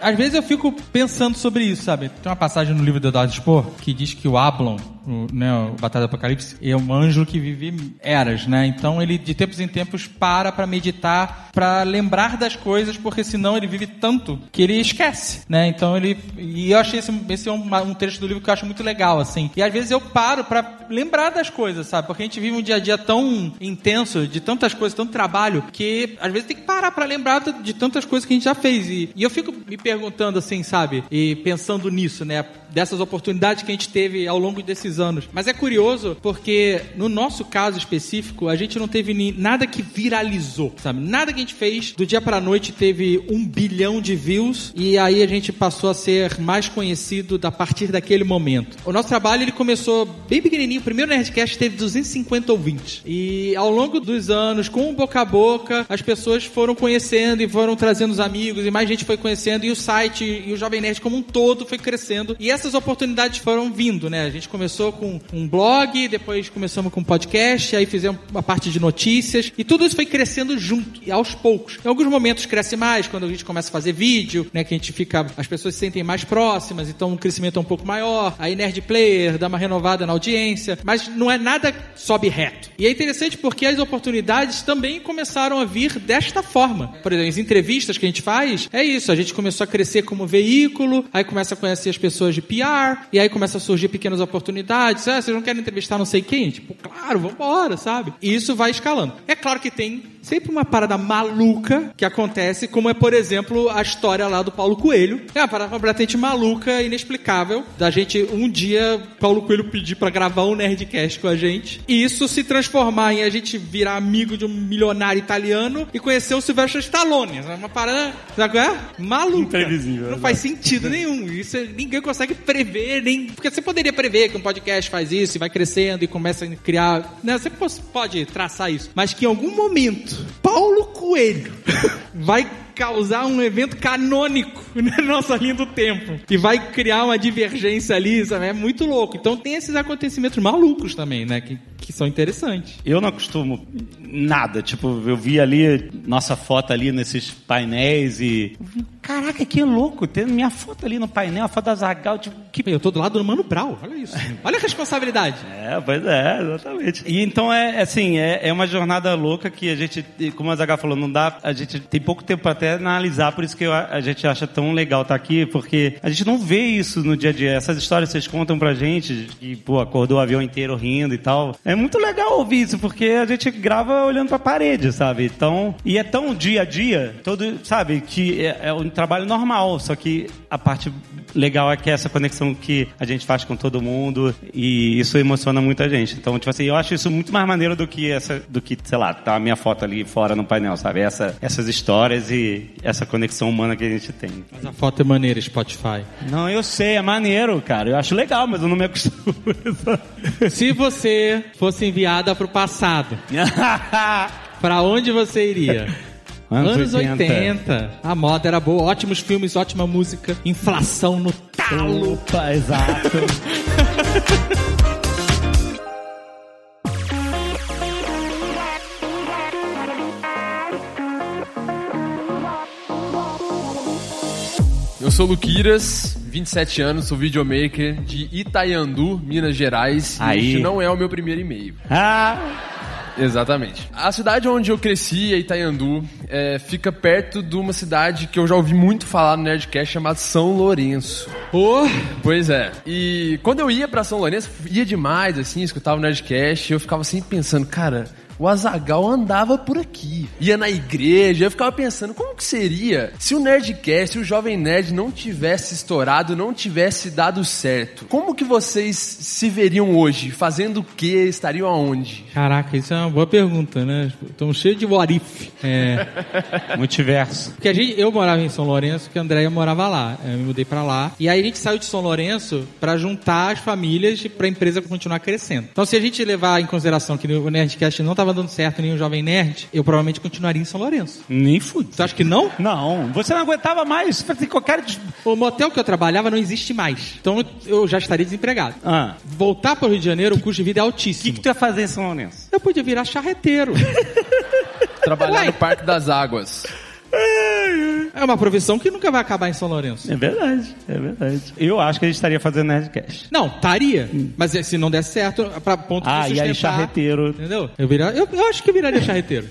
Às vezes eu fico pensando sobre isso, sabe? Tem uma passagem no livro do Eduardo Spohr que diz que o Ablon, o, né, Batalha do Apocalipse, é um anjo que vive eras, né? Então ele de tempos em tempos para pra meditar, pra lembrar das coisas, porque senão ele vive tanto que ele esquece, né? Então ele e eu achei esse, esse é um, um trecho do livro que eu acho muito legal, assim. E às vezes eu paro pra lembrar das coisas, sabe? Porque a gente vive um dia a dia tão intenso, de tantas coisas, tanto trabalho, que às vezes tem que parar pra lembrar de- de tantas coisas que a gente já fez. E, e eu fico me perguntando assim, sabe? E pensando nisso, né? Dessas oportunidades que a gente teve ao longo desses anos. Mas é curioso porque no nosso caso específico, a gente não teve ni- nada que viralizou, sabe? Nada que a gente fez do dia pra noite teve um bilhão de views e aí a gente passou a ser mais conhecido a partir daquele momento. O nosso trabalho ele começou bem pequenininho. O primeiro Nerdcast teve 250 ouvintes. E ao longo dos anos, com boca a boca, as pessoas foram conhecendo e foram trazendo os amigos e mais gente foi conhecendo e o site e o Jovem Nerd como um todo foi crescendo. E essas oportunidades foram vindo, né? A gente começou com um blog, depois começamos com um podcast, aí fizemos uma parte de notícias e tudo isso foi crescendo junto, e aos poucos. Em alguns momentos cresce mais, quando a gente começa a fazer vídeo, né? Que a gente fica, as pessoas se sentem mais próximas, então o crescimento é um pouco maior. Aí Nerd Player dá uma renovada na audiência, mas não é nada sobe reto. E é interessante porque as oportunidades também começaram a vir desta forma. Por exemplo, as entrevistas que a gente faz, é isso, a gente começou a crescer como veículo, aí começa a conhecer as pessoas de PR, e aí começa a surgir pequenas oportunidades. Ah, vocês não querem entrevistar não sei quem? Tipo, claro, vambora, sabe? E isso vai escalando. É claro que tem sempre uma parada maluca que acontece, como é, por exemplo, a história lá do Paulo Coelho. É uma parada completamente maluca, inexplicável, da gente um dia, Paulo Coelho pedir pra gravar um Nerdcast com a gente, e isso se transformar em a gente virar amigo de um milionário italiano e conhecer o Sylvester Stallone. É uma parada, sabe qual é? Maluca. Imprevisível, Não faz sentido nenhum. Isso é- ninguém consegue prever, nem. Porque você poderia prever que um podcast faz isso e vai crescendo e começa a criar. Né? Você pode traçar isso. Mas que em algum momento, Paulo Coelho vai causar um evento canônico na nossa linha do tempo. E vai criar uma divergência ali, sabe? É muito louco. Então tem esses acontecimentos malucos também, né? Que, que são interessantes. Eu não acostumo nada. Tipo, eu vi ali nossa foto ali nesses painéis e. Caraca, que louco! Tendo minha foto ali no painel, a foto da Zagal, tipo, que. Eu tô do lado do Mano Brau, olha isso. Olha a responsabilidade. É, pois é, exatamente. E então é assim, é, é uma jornada louca que a gente, como a Zagal falou, não dá. A gente tem pouco tempo pra até analisar, por isso que eu- a gente acha tão legal estar aqui, porque a gente não vê isso no dia a dia. Essas histórias vocês contam pra gente, que, pô, acordou o avião inteiro rindo e tal. É muito legal ouvir isso, porque a gente grava olhando pra parede, sabe? Então, e é tão dia a dia, todo, sabe, que é, é um trabalho normal, só que a parte legal é que é essa conexão que a gente faz com todo mundo e isso emociona muita gente. Então, tipo assim, eu acho isso muito mais maneiro do que essa, do que, sei lá, tá a minha foto ali fora no painel, sabe? Essa, essas histórias e essa conexão humana que a gente tem. Mas a foto é maneira, Spotify. Não, eu sei, é maneiro, cara. Eu acho legal, mas eu não me acostumo. Se você fosse enviada pro passado, pra onde você iria? Anos Anos 80. 80. A moda era boa, ótimos filmes, ótima música, inflação no talo. Opa, exato. Eu sou Luquiras, 27 anos, sou videomaker de Itaiandu, Minas Gerais. Aí. E este não é o meu primeiro e-mail. Ah, Exatamente. A cidade onde eu cresci, Itaiandu, é, fica perto de uma cidade que eu já ouvi muito falar no Nerdcast chamada São Lourenço. Oh, Pois é. E quando eu ia pra São Lourenço, ia demais, assim, escutava o Nerdcast, e eu ficava sempre pensando, cara, o Azagal andava por aqui. Ia na igreja, eu ficava pensando, como que seria se o Nerdcast, se o Jovem Nerd não tivesse estourado, não tivesse dado certo? Como que vocês se veriam hoje? Fazendo o quê? Estariam aonde? Caraca, isso é uma boa pergunta, né? Estamos cheios de what if. É. multiverso. Porque a gente, eu morava em São Lourenço, que a Andréia morava lá. Eu me mudei pra lá. E aí a gente saiu de São Lourenço pra juntar as famílias e pra empresa continuar crescendo. Então se a gente levar em consideração que o Nerdcast não tava dando certo nem o Jovem Nerd, eu provavelmente continuaria em São Lourenço. Nem fude. Você acha que não? Não, você não aguentava mais. Fazer qualquer. des- O motel que eu trabalhava não existe mais. Então eu já estaria desempregado. Ah. Voltar para o Rio de Janeiro, o custo de vida é O altíssimo. que, que tu ia fazer em São Lourenço? Eu podia virar charreteiro. Trabalhar Ué. no Parque das Águas. É uma profissão que nunca vai acabar em São Lourenço. É verdade, é verdade. Eu acho que a gente estaria fazendo Nerdcast. Não, estaria. Mas é, se não der certo, pra ponto de Ah, e aí sustentar, charreteiro. Entendeu? Eu, virar, eu, eu acho que eu viraria charreteiro.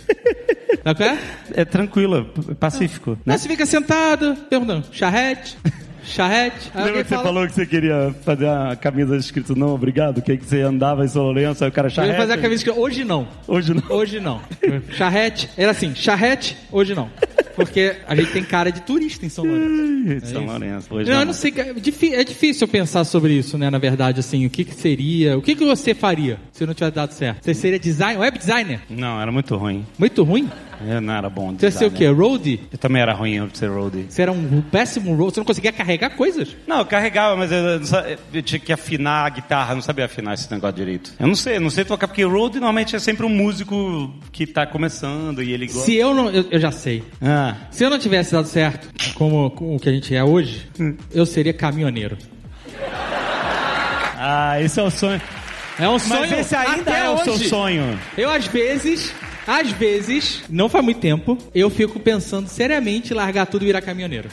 Qual é? É tranquilo, é pacífico, né? Mas você fica sentado, perguntando, charrete, charrete. Aí Lembra que você fala, falou que você queria fazer a camisa escrito não, obrigado? Que, que você andava em São Lourenço, aí o cara Eu ia charrete. fazer a camisa que hoje não. Hoje não. Hoje não. Charrete, era assim, charrete, hoje não. Porque a gente tem cara de turista em São Lourenço. São isso. Lourenço. Hoje Não, eu não sei. É é difícil eu pensar sobre isso, né? Na verdade, assim, o que, que seria. O que, que você faria se não tivesse dado certo? Você seria design, web designer? Não, era muito ruim. Muito ruim? Eu não era bom. Você ia ser o quê? Roadie? Eu também era ruim eu ser roadie. Você era um péssimo roadie? Você não conseguia carregar coisas? Não, eu carregava, mas eu, não eu tinha que afinar a guitarra, eu não sabia afinar esse negócio direito. Eu não sei, eu não sei tocar, porque roadie normalmente é sempre um músico que tá começando e ele gosta. Se eu não. Eu, eu já sei. Ah, Se eu não tivesse dado certo como, com o que a gente é hoje, eu seria caminhoneiro. ah, esse é o sonho. É um sonho. Mas esse ainda é o seu hoje. sonho. Eu, às vezes, às vezes, não faz muito tempo, eu fico pensando seriamente em largar tudo e virar caminhoneiro.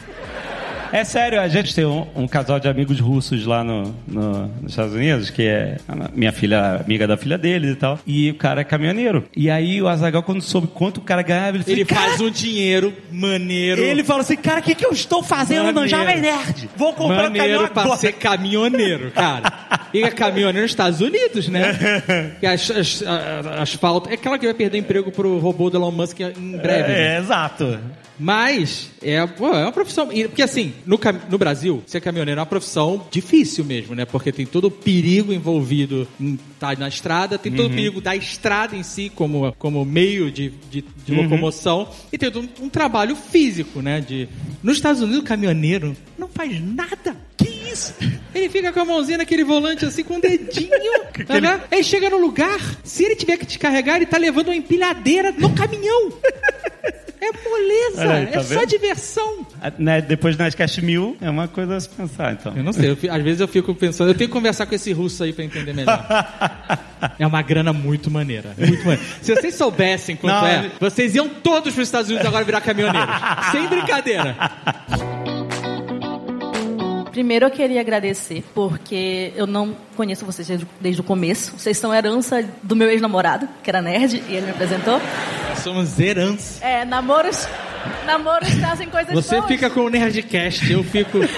É sério, a gente tem um, um casal de amigos russos lá no, no- nos Estados Unidos, que é a minha filha, amiga da filha deles e tal. E o cara é caminhoneiro. E aí o Azagal, quando soube quanto o cara ganhava, ele, Ele faz um dinheiro maneiro. Ele falou assim, cara, o que, que eu estou fazendo no Maneiro. Jovem Nerd? Vou comprar um Maneiro caminhão pra agora. ser caminhoneiro, cara. E é caminhoneiro nos Estados Unidos, né? Que as, as, a- asfalto. É claro que vai perder emprego pro robô do Elon Musk em breve. É, né? exato. Mas é, pô, é uma profissão. Porque assim, no, no Brasil, ser caminhoneiro é uma profissão difícil mesmo, né? Porque tem todo o perigo envolvido em estar na estrada, tem todo o Uhum. perigo da estrada em si como, como meio de, de, de Uhum. locomoção, e tem todo um, um trabalho físico, né? De... Nos Estados Unidos, o caminhoneiro não faz nada. Que isso? Ele fica com a mãozinha naquele volante assim, com o dedinho. né? Aí chega no lugar, se ele tiver que descarregar, ele tá levando uma empilhadeira no caminhão. É moleza, aí, tá é só vendo? diversão. Ah, né, Depois do Nerdcast 1000, é uma coisa a se pensar, então. Eu não sei, eu às vezes eu fico pensando, eu tenho que conversar com esse russo aí pra entender melhor. É uma grana muito maneira, muito maneira. Se vocês soubessem quanto Não, é, ele- vocês iam todos pros Estados Unidos agora virar caminhoneiros. Sem brincadeira. Primeiro eu queria agradecer, porque eu não conheço vocês desde, desde o começo. Vocês são herança do meu ex-namorado, que era nerd, e ele me apresentou. Somos herança. É, namoros, namoros trazem coisas Você boas. fica com o Nerdcast, eu fico.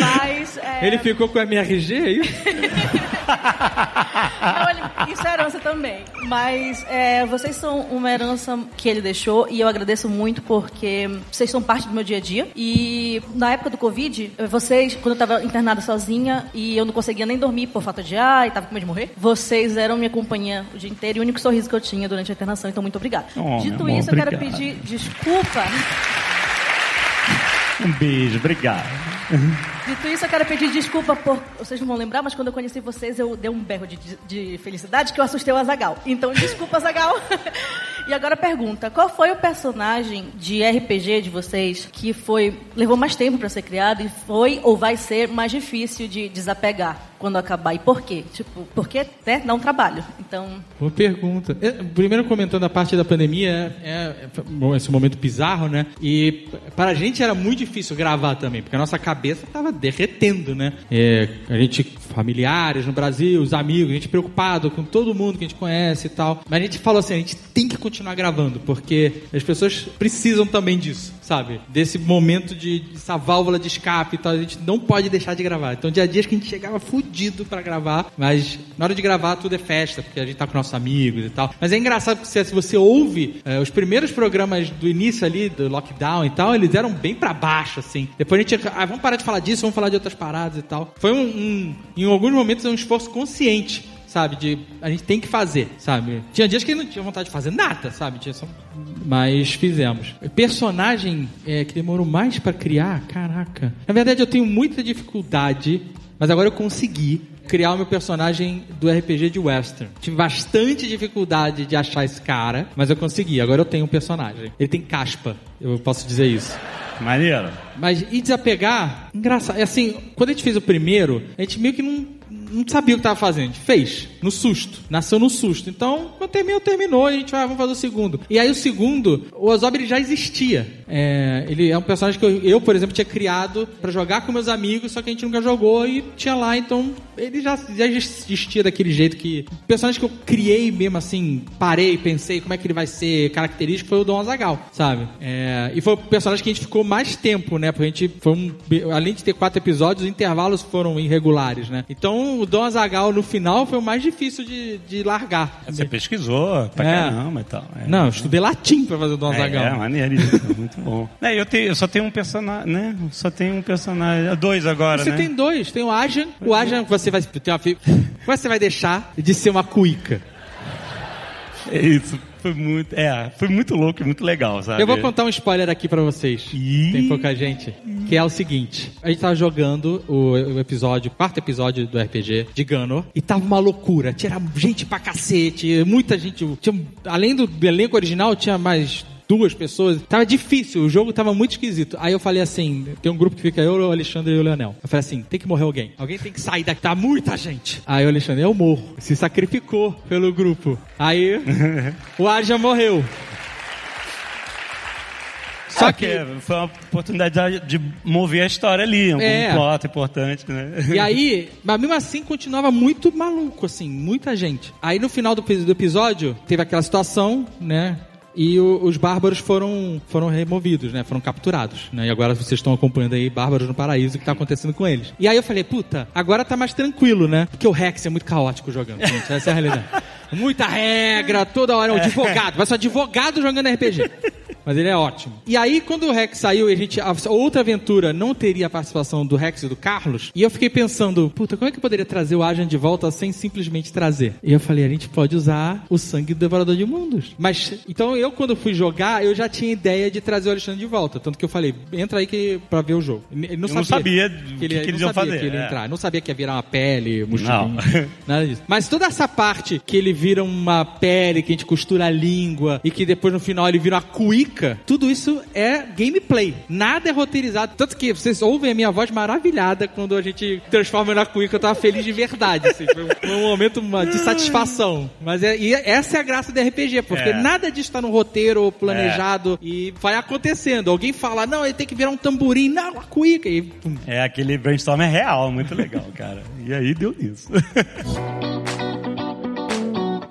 Mas, é, Ele ficou com a MRG aí? Não, ele- isso é herança também. Mas é, vocês são uma herança que ele deixou e eu agradeço muito porque vocês são parte do meu dia a dia. E na época do Covid, vocês, quando eu tava internada sozinha e eu não conseguia nem dormir por falta de ar e tava com medo de morrer, vocês eram minha companhia o dia inteiro e o único sorriso que eu tinha durante a internação. Então, muito obrigada. Oh, Dito amor, isso, eu quero pedir desculpa. Um beijo, obrigado. Dito isso, eu quero pedir desculpa por. Vocês não vão lembrar, mas quando eu conheci vocês, eu dei um berro de, de felicidade que eu assustei o Azagal. Então, desculpa, Azagal. e agora pergunta: qual foi o personagem de RPG de vocês que foi levou mais tempo para ser criado e foi ou vai ser mais difícil de desapegar quando acabar? E por quê? Tipo, porque né, dá um trabalho. Então, Boa pergunta. É, Primeiro comentando a parte da pandemia, é, é, esse momento bizarro, né? E para a gente era muito difícil gravar também, porque a nossa cabeça estava derretendo, né? É, a gente, familiares no Brasil, os amigos, a gente preocupado com todo mundo que a gente conhece e tal. Mas a gente falou assim, a gente tem que continuar gravando, porque as pessoas precisam também disso, sabe? Desse momento de, dessa válvula de escape e tal, a gente não pode deixar de gravar. Então, dia a dia que a gente chegava fudido pra gravar, mas na hora de gravar tudo é festa, porque a gente tá com nossos amigos e tal. Mas é engraçado porque se, você ouve eh, os primeiros programas do início ali, do lockdown e tal, eles eram bem pra baixo, assim. Depois a gente, ah, vamos parar de falar disso, vamos falar de outras paradas e tal. Foi um, um em alguns momentos, um esforço consciente sabe? De a gente tem que fazer, sabe? Tinha dias que não tinha vontade de fazer nada, sabe? Tinha só... Mas fizemos. Personagem é, que demorou mais pra criar, caraca. Na verdade, eu tenho muita dificuldade, mas agora eu consegui criar o meu personagem do RPG de Western. Tive bastante dificuldade de achar esse cara, mas eu consegui. Agora eu tenho um personagem. Ele tem caspa, eu posso dizer isso. Maneiro. Mas e desapegar? Engraçado. É assim, quando a gente fez o primeiro, a gente meio que não, não sabia o que tava fazendo. Fez. No susto. Nasceu no susto. Então, quando terminou, terminou. E a gente vai, vamos fazer o segundo. E aí o segundo, o Ozob ele já existia. É, ele é um personagem que eu, eu, por exemplo, tinha criado pra jogar com meus amigos, só que a gente nunca jogou e tinha lá. Então, ele já, já existia daquele jeito que... O personagem que eu criei mesmo assim, parei, pensei como é que ele vai ser característico, foi o Dom Azagal, sabe? É, e foi o personagem que a gente ficou mais tempo, né? Porque a gente foi um, além de ter quatro episódios, os intervalos foram irregulares, né? Então o Dom Azagal no final foi o mais difícil de, de largar. Você pesquisou pra É. caramba e tal. É. Não, eu estudei latim pra fazer o Dom É, Azagal. é maneiríssimo, muito bom. É, eu, tenho, eu só tenho um personagem, né? Só tenho um personagem, dois agora, Você né? tem dois, tem o Ajan. O Ajan você vai ter uma você vai deixar de ser uma cuica. É isso, foi muito, é, foi muito louco e muito legal, sabe? Eu vou contar um spoiler aqui pra vocês. Tem pouca gente. Que é o seguinte: a gente tava jogando o, o episódio, o quarto episódio do RPG de Gano, e tava uma loucura. Tinha gente pra cacete, muita gente. Tinha, além do elenco original, tinha mais duas pessoas. Tava difícil, o jogo tava muito esquisito. Aí eu falei assim: tem um grupo que fica eu, o Alexandre e o Leonel. Eu falei assim: tem que morrer alguém. Alguém tem que sair daqui, tá muita gente. Aí o Alexandre, eu morro. Se sacrificou pelo grupo. Aí o Arja morreu. Só que foi uma oportunidade de mover a história ali, um É. plot importante, né? E aí, mas mesmo assim continuava muito maluco, assim, muita gente. Aí no final do, do episódio, teve aquela situação, né? E o- os bárbaros foram, foram removidos, né? Foram capturados, né? E agora vocês estão acompanhando aí Bárbaros no Paraíso, o que tá acontecendo com eles. E aí eu falei, puta, agora tá mais tranquilo, né? Porque o Rex é muito caótico jogando, gente. Essa é a realidade. Muita regra, toda hora é um advogado. Vai ser um advogado jogando RPG. Mas ele é ótimo. E aí, quando o Rex saiu e a gente. A outra aventura não teria a participação do Rex e do Carlos. E eu fiquei pensando, puta, como é que eu poderia trazer o Agent de volta sem simplesmente trazer? E eu falei, a gente pode usar o sangue do Devorador de Mundos. Mas, então eu, quando fui jogar, eu já tinha ideia de trazer o Alexandre de volta. Tanto que eu falei, entra aí que, pra ver o jogo. Ele não Eu não sabia, sabia o que ele, que que ele eles não iam sabia fazer, que ele ia é. entrar. Não sabia que ia virar uma pele, Não. mochilinho. Nada disso. Mas toda essa parte que ele vira uma pele, que a gente costura a língua e que depois no final ele vira uma cuíca, tudo isso é gameplay. Nada é roteirizado. Tanto que vocês ouvem a minha voz maravilhada quando a gente transforma na cuíca. Eu tava feliz de verdade. assim. Foi um- um momento de satisfação. Mas é, e essa é a graça do RPG, porque É. nada disso tá no roteiro planejado e vai acontecendo. Alguém fala, não, ele tem que virar um tamborim. Não, uma cuíca. E pum. É, aquele brainstorm é real, muito legal, cara. E aí deu nisso.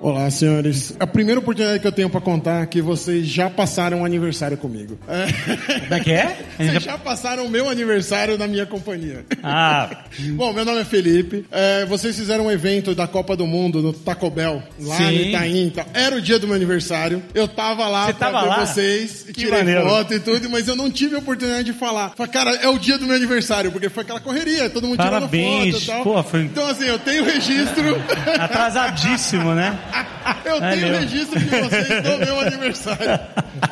Olá, senhores. A primeira oportunidade que eu tenho pra contar é que vocês já passaram um aniversário comigo. Como é que é? Vocês já passaram o meu aniversário na minha companhia. Ah, Bom, meu nome é Felipe. É, vocês fizeram um evento da Copa do Mundo no Taco Bell, lá Sim. no Itaim. e tal. Era o dia do meu aniversário. Eu tava lá Você pra tava ver lá? vocês, Que tirei maneiro. foto e tudo, mas eu não tive a oportunidade de falar. Falei, cara, é o dia do meu aniversário, porque foi aquela correria, todo mundo Parabéns. tirando foto e tal. Pô, foi- Então, assim, eu tenho registro. atrasadíssimo, né? Eu É tenho registro de vocês do meu aniversário.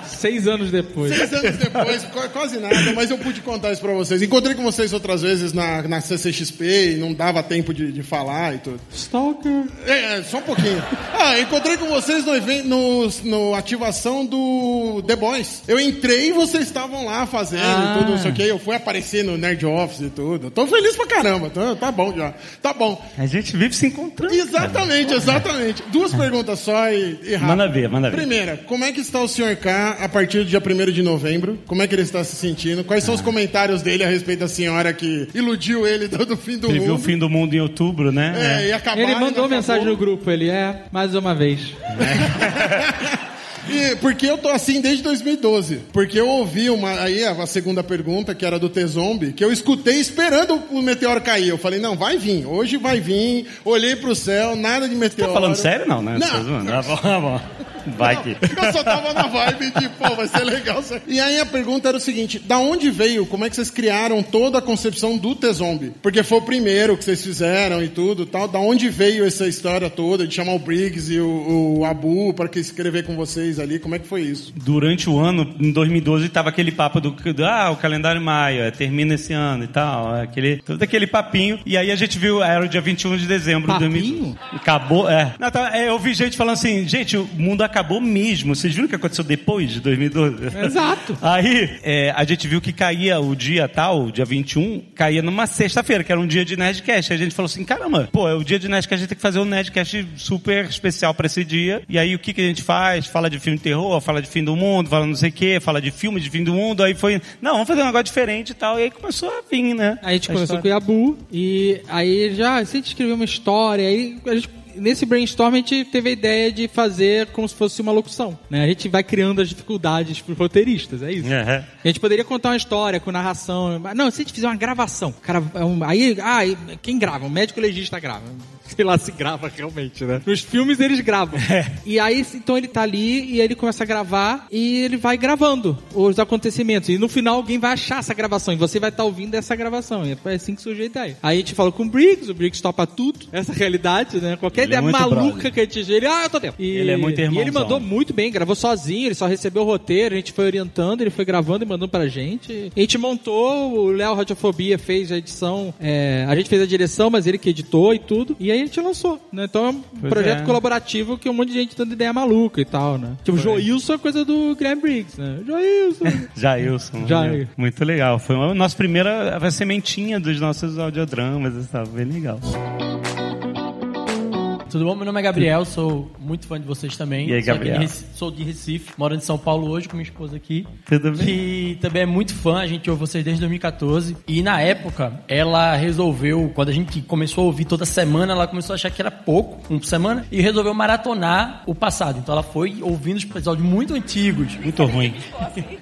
Seis anos depois. Seis anos depois, qu- quase nada, mas eu pude contar isso pra vocês. Encontrei com vocês outras vezes na, na CCXP e não dava tempo de, de falar e tudo. Stalker. É, é, só um pouquinho. Ah, encontrei com vocês no evento, no, no ativação do The Boys. Eu entrei e vocês estavam lá fazendo Ah. e tudo, não sei o que. Eu fui aparecer no Nerd Office e tudo. Tô feliz pra caramba, tá, tá bom já. Tá bom. A gente vive se encontrando. Exatamente, exatamente. Duas perguntas só e, e rápido. Manda ver, manda ver. Primeira, como é que está o Sr. K a partir do dia 1 de novembro? Como é que ele está se sentindo? Quais Ah. são os comentários dele a respeito da senhora que iludiu ele todo fim do Ele viu o mundo? fim do mundo em outubro, né? É, e acabar, Ele mandou mensagem no grupo, ele é, mais uma vez. E porque eu tô assim desde 2012. Porque eu ouvi uma. Aí a segunda pergunta, que era do T-Zombie, que eu escutei esperando o meteoro cair. Eu falei, não, vai vir. Hoje vai vir. Olhei pro céu, nada de meteoro. Tá falando sério? Não, né? Não. Tá bom, ah, bom. Vai que. Eu só tava na vibe de, pô, vai ser legal. isso aqui. E aí a pergunta era o seguinte: da onde veio, como é que vocês criaram toda a concepção do T-Zombie? Porque foi o primeiro que vocês fizeram e tudo tal. Da onde veio essa história toda de chamar o Briggs e o, o Abu para que escrever com vocês ali? Como é que foi isso? Durante o ano, em 2012, tava aquele papo do, do ah, o calendário maia, termina esse ano e tal, aquele, todo aquele papinho. E aí a gente viu, era o dia 21 de dezembro. de 2000. Acabou, é. Não, tá, é, Eu vi gente falando assim, gente, o mundo acabou mesmo. Vocês viram o que aconteceu depois de 2012? Exato. Aí é, a gente viu que caía o dia tal, dia 21, caía numa sexta-feira, que era um dia de Nerdcast. Aí a gente falou assim, caramba, pô, é o dia de Nerdcast, a gente tem que fazer um Nerdcast super especial pra esse dia. E aí o que, que a gente faz? Fala de filme de terror, fala de fim do mundo, fala não sei o quê, fala de filme de fim do mundo. Aí foi, não, vamos fazer um negócio diferente e tal. E aí começou a vir, né? Aí a gente começou com o Yabu e aí já, se a gente escrever uma história, aí a gente Nesse brainstorm a gente teve a ideia de fazer como se fosse uma locução, né? A gente vai criando as dificuldades pros roteiristas, é isso. É. A gente poderia contar uma história com narração. Não, se a gente fizer uma gravação, cara, é aí, ah, quem grava? Um médico legista grava. Sei lá se grava realmente, né? Nos filmes eles gravam. E aí, então ele tá ali e ele começa a gravar e ele vai gravando os acontecimentos. E no final alguém vai achar essa gravação e você vai estar ouvindo essa gravação. E é assim que surgiu a ideia. Aí a gente falou com o Briggs, o Briggs topa tudo, essa realidade, né? Qualquer Ele é maluca que a gente ele, ah, eu tô dentro. E, Ele é muito E ele mandou muito bem, gravou sozinho, ele só recebeu o roteiro, a gente foi orientando, ele foi gravando e mandando pra gente. A gente montou, o Léo Radiofobia fez a edição, é, a gente fez a direção, mas ele que editou e tudo, e aí a gente lançou, né? Então é um Pois projeto é. colaborativo que um monte de gente dando ideia maluca e tal, né? Tipo, Joilson é coisa do Graham Briggs, né? Joilson. Jailson. Né? Muito legal. Foi a nossa primeira a sementinha dos nossos audiodramas. Estava bem legal. Tudo bom? Meu nome é Gabriel, sou muito fã de vocês também. E aí, Sou aqui de Gabriel? Recife- Sou de Recife, moro em São Paulo hoje com minha esposa aqui. Tudo bem? Que também é muito fã, a gente ouve vocês desde 2014. E na época, ela resolveu, quando a gente começou a ouvir toda semana, ela começou a achar que era pouco, um por semana, e resolveu maratonar o passado. Então ela foi ouvindo os episódios muito antigos. Muito ruim.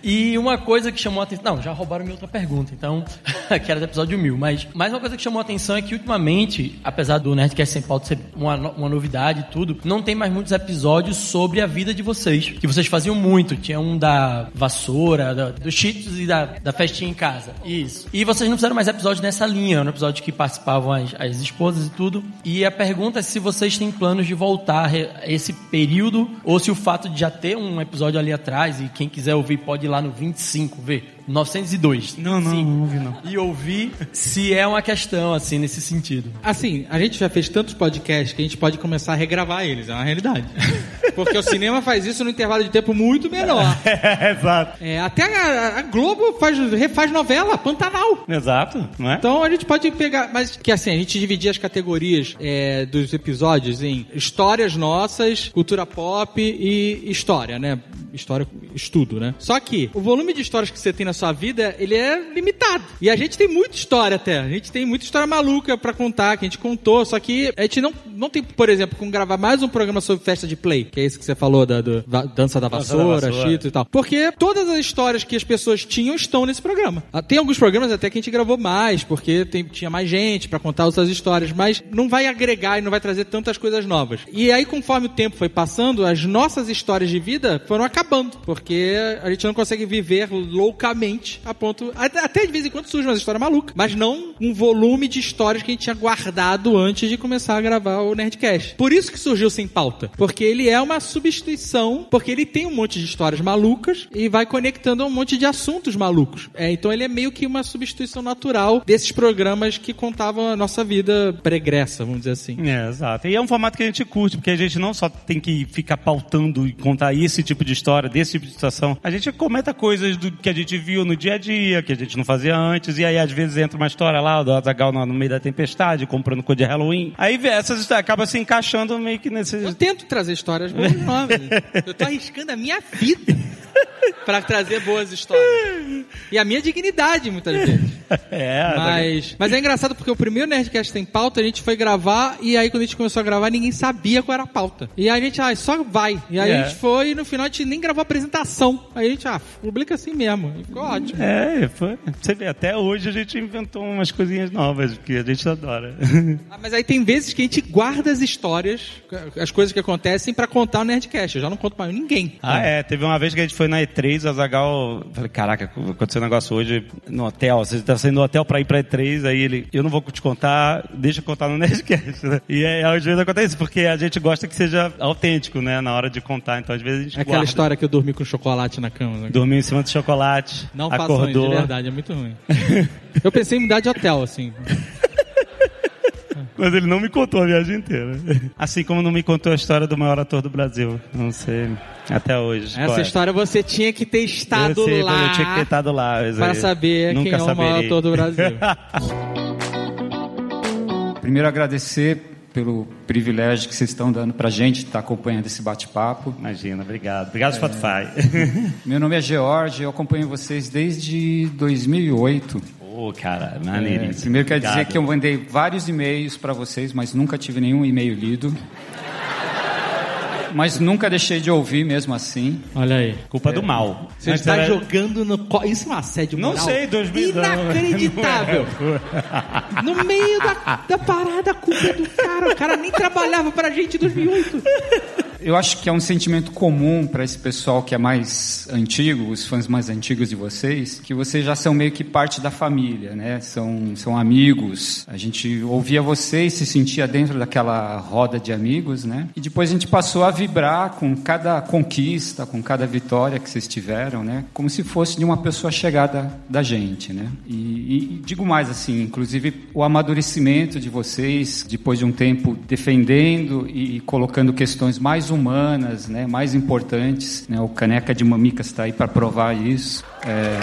E uma coisa que chamou a atenção. Não, já roubaram minha outra pergunta, então. que era do episódio 1000. Mas, mas uma coisa que chamou a atenção é que, ultimamente, apesar do Nerdcast Sem Pauta ser uma, uma novidade e tudo, não tem mais muitos episódios sobre a vida de vocês. Que vocês faziam muito. Tinha um da vassoura, da, dos Cheetos e da, da festinha em casa. Isso. E vocês não fizeram mais episódios nessa linha. Um episódio que participavam as, as esposas e tudo. E a pergunta é se vocês têm planos de voltar a esse período ou se o fato de já ter um episódio ali atrás e quem quiser ouvir pode ir lá no 25 ver. 902. Não, não, não ouvi não. E ouvir se é uma questão, assim, nesse sentido. Assim, a gente já fez tantos podcasts que a gente pode começar a regravar eles, é uma realidade. Porque o cinema faz isso num intervalo de tempo muito menor. Exato. É, até a, a Globo faz, refaz novela, Pantanal. Exato, não é? Então a gente pode pegar, mas que assim, a gente dividia as categorias é, dos episódios em histórias nossas, cultura pop e história, né? História, estudo, né? Só que o volume de histórias que você tem na sua vida, ele é limitado. E a gente tem muita história até. A gente tem muita história maluca pra contar, que a gente contou, só que a gente não, não tem, por exemplo, como gravar mais um programa sobre festa de play, que é esse que você falou da do, dança da Dança da vassoura. Cheetos e tal. Porque todas as histórias que as pessoas tinham estão nesse programa. Ah, Tem alguns programas até que a gente gravou mais, porque tem- tinha mais gente pra contar outras histórias, mas não vai agregar e não vai trazer tantas coisas novas. E aí, conforme o tempo foi passando, as nossas histórias de vida foram acabando, porque a gente não consegue viver loucamente a ponto. Até, até de vez em quando surge uma história maluca, mas não um volume de histórias que a gente tinha guardado antes de começar a gravar o Nerdcast. Por isso que surgiu sem pauta, porque ele é uma substituição, porque ele tem um monte de histórias malucas e vai conectando a um monte de assuntos malucos. É, então ele é meio que uma substituição natural desses programas que contavam a nossa vida pregressa, vamos dizer assim. É, exato. E é um formato que a gente curte, porque a gente não só tem que ficar pautando e contar esse tipo de história, desse tipo de situação. A gente comenta coisas do que a gente viu no dia a dia, que a gente não fazia antes, e aí às vezes entra uma história lá do Azagal no, no meio da tempestade, comprando coisa de Halloween. Aí vê, essas histórias acabam se encaixando meio que nesse. Eu tento trazer histórias boas novas. Eu tô arriscando a minha vida pra trazer boas histórias. E a minha dignidade, muitas vezes. É, Mas, mas é engraçado porque o primeiro Nerdcast tem pauta, a gente foi gravar e aí quando a gente começou a gravar, ninguém sabia qual era a pauta. E aí a gente, ah, só vai. E aí É. a gente foi e no final a gente nem gravou a apresentação. Aí a gente, ah, publica assim mesmo. E ficou ótimo. É, foi. Você vê, até hoje a gente inventou umas coisinhas novas que a gente adora. Ah, mas aí tem vezes que a gente guarda as histórias, as coisas que acontecem pra contar o Nerdcast. Eu já não conto mais ninguém. Ah, é. Teve uma vez que a gente foi na E3, o Azagal. Falei, caraca, aconteceu um negócio hoje no hotel. Você tá saindo do hotel pra ir pra E3, aí ele, eu não vou te contar, deixa eu contar no Nerdcast. né? E é, às vezes acontece porque a gente gosta que seja autêntico, né, na hora de contar. Então às vezes a gente Aquela guarda. história que eu dormi com chocolate na cama. né? Dormiu em cima de chocolate, Não façam isso, acordou. de verdade, é muito ruim. Eu pensei em mudar de hotel, assim. Mas ele não me contou a viagem inteira. Assim como não me contou a história do maior ator do Brasil. Não sei, até hoje. qual Essa é. história você tinha que ter estado eu sei, lá. Eu tinha que ter estado lá. para saber Nunca quem é o maior saberei. ator do Brasil. Primeiro, agradecer pelo privilégio que vocês estão dando pra gente estar acompanhando esse bate-papo. Imagina, obrigado. Obrigado, Spotify. Meu nome é George, eu acompanho vocês desde 2008. Ô, cara, É, maneiríssimo. primeiro quero dizer que eu mandei vários e-mails para vocês, mas nunca tive nenhum e-mail lido. Mas nunca deixei de ouvir mesmo assim. Olha aí. Culpa do mal. Você está era- jogando no. co- Isso é um assédio Não moral. sei, 2000 não. Inacreditável. No meio da, da parada, a culpa é do cara. O cara nem trabalhava pra gente em 2008. Eu acho que é um sentimento comum para esse pessoal que é mais antigo, os fãs mais antigos de vocês, que vocês já são meio que parte da família, né? São, são amigos. A gente ouvia vocês, se sentia dentro daquela roda de amigos, né? E depois a gente passou a vibrar com cada conquista, com cada vitória que vocês tiveram, né? Como se fosse de uma pessoa chegada da gente, né? E, e- digo mais assim, inclusive o amadurecimento de vocês, depois de um tempo defendendo e colocando questões mais humanas, né, mais importantes. Né, o Caneca de Mamicas está aí para provar isso. É,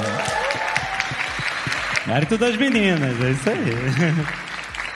Mérito das meninas, é isso aí.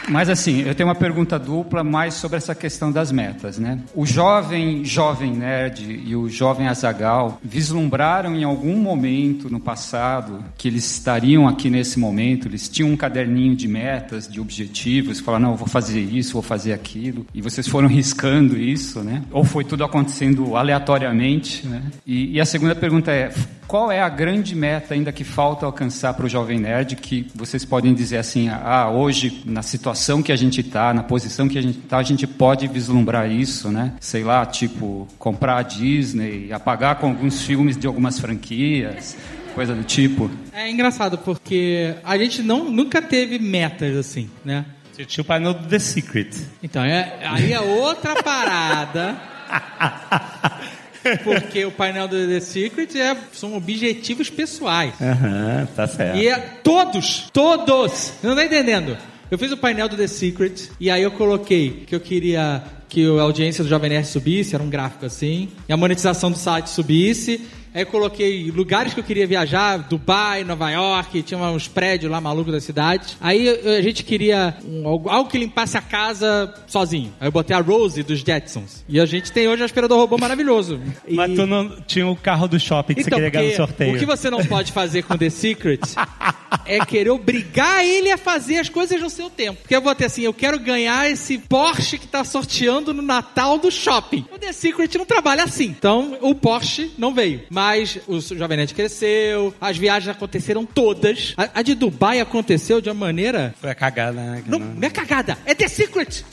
Mas assim, eu tenho uma pergunta dupla mais sobre essa questão das metas, né? O jovem, jovem nerd e o jovem azagal vislumbraram em algum momento no passado que eles estariam aqui nesse momento, eles tinham um caderninho de metas, de objetivos, falaram, não, eu vou fazer isso, vou fazer aquilo, e vocês foram riscando isso, né? Ou foi tudo acontecendo aleatoriamente, né? E, e a segunda pergunta é, qual é a grande meta ainda que falta alcançar para o jovem nerd que vocês podem dizer assim, ah, hoje na situação que a gente está, na posição que a gente está, a gente pode vislumbrar isso, né? Sei lá, tipo comprar a Disney, apagar com alguns filmes de algumas franquias, coisa do tipo. É engraçado porque a gente não, nunca teve metas assim, né? Você tinha o painel do The Secret. Então, é, aí é outra parada. Porque o painel do The Secret é, são objetivos pessoais. Aham, tá certo. E é todos, todos. Não tá entendendo? Eu fiz o painel do The Secret e aí eu coloquei que eu queria que a audiência do Jovem Nerd subisse, era um gráfico assim, e a monetização do site subisse. Aí eu coloquei lugares que eu queria viajar, Dubai, Nova York, tinha uns prédios lá malucos da cidade. Aí a gente queria um- algo, que limpasse a casa sozinho. Aí eu botei a Rose dos Jetsons. E a gente tem hoje um aspirador robô maravilhoso. Mas tu não tinha o carro do shopping que você queria ganhar no sorteio. o que você não pode fazer com The Secret é querer obrigar ele a fazer as coisas no seu tempo. Porque eu vou ter assim, eu quero ganhar esse Porsche que tá sorteando no Natal do shopping. O The Secret não trabalha assim. Então, o Porsche não veio. Mas o Jovem Nerd cresceu, as viagens aconteceram todas. A, a de Dubai aconteceu de uma maneira... Foi a cagada, né? Não, não é cagada, é The Secret!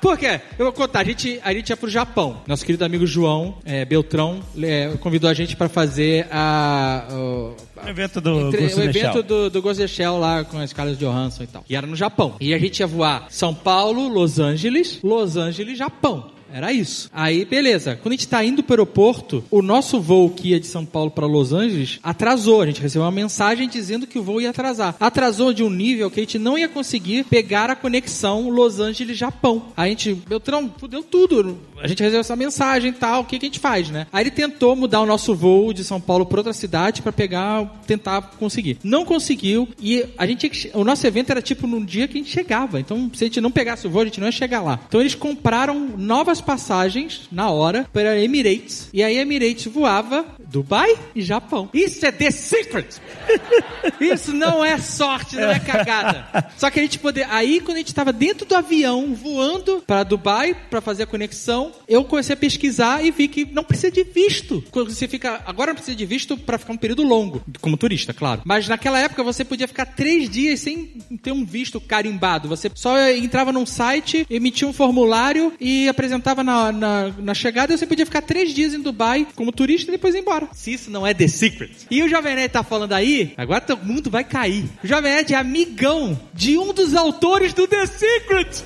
Por quê? Eu vou contar. A gente, a gente ia pro Japão. Nosso querido amigo João é, Beltrão é, convidou a gente para fazer a, o, O evento do entre- Ghost o evento Shell. do, do Ghost Shell lá com as caras de Johansson e tal. E era no Japão. E a gente ia voar São Paulo, Los Angeles, Los Angeles, Japão. Era isso. Aí, beleza. Quando a gente tá indo pro aeroporto, o nosso voo que ia de São Paulo para Los Angeles atrasou. A gente recebeu uma mensagem dizendo que o voo ia atrasar. Atrasou de um nível que a gente não ia conseguir pegar a conexão Los Angeles-Japão. A gente, Beltrão, fudeu tudo. A gente recebeu essa mensagem e tal. O que, que a gente faz, né? Aí ele tentou mudar o nosso voo de São Paulo para outra cidade para pegar, tentar conseguir. Não conseguiu e a gente, o nosso evento era tipo num dia que a gente chegava. Então, se a gente não pegasse o voo, a gente não ia chegar lá. Então eles compraram novas passagens na hora para Emirates e aí a Emirates voava Dubai e Japão. Isso é The Secret. Isso não é sorte, não é cagada. Só que a gente poder. Aí, quando a gente tava dentro do avião, voando para Dubai para fazer a conexão, eu comecei a pesquisar e vi que não precisa de visto. Quando você fica. Agora não precisa de visto para ficar um período longo, como turista, claro. Mas naquela época você podia ficar três dias sem ter um visto carimbado. Você só entrava num site, emitia um formulário e apresentava na, na, na chegada e você podia ficar três dias em Dubai como turista e depois ir embora. Se isso não é The Secret. E o Jovem Nerd tá falando aí, agora todo mundo vai cair. O Jovem Nerd é amigão de um dos autores do The Secret.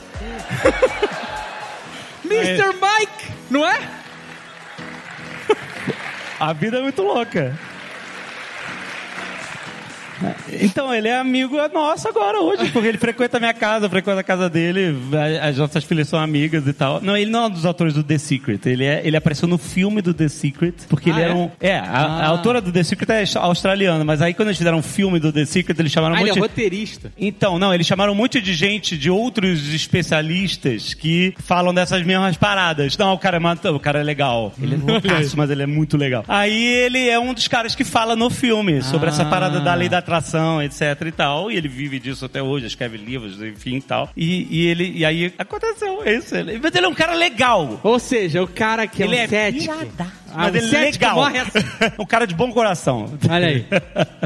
Mr. Mike, não é? A vida é muito louca. Então, ele é amigo nosso agora, hoje, porque ele frequenta a minha casa, frequenta a casa dele, a- as nossas filhas são amigas e tal. Não, ele não é um dos autores do The Secret, ele, é, ele apareceu no filme do The Secret, porque Ah, ele era é? um... É, a, a Ah. autora do The Secret é australiana, mas aí quando eles fizeram um filme do The Secret, eles chamaram Ah, um ele é monte... roteirista. Então, não, eles chamaram um monte de gente, de outros especialistas que falam dessas mesmas paradas. Não, o cara é, o cara é legal. Ele é loucaço, mas ele é muito legal. Aí ele é um dos caras que fala no filme sobre essa Ah. parada da lei da atração, etc e tal. E ele vive disso até hoje, escreve livros, enfim e tal. E, e ele, e aí aconteceu isso. Ele, mas ele é um cara legal. Ou seja, o cara que é ele um é cético. Ah, mas ele é legal. morre assim. um cara de bom coração. Olha aí.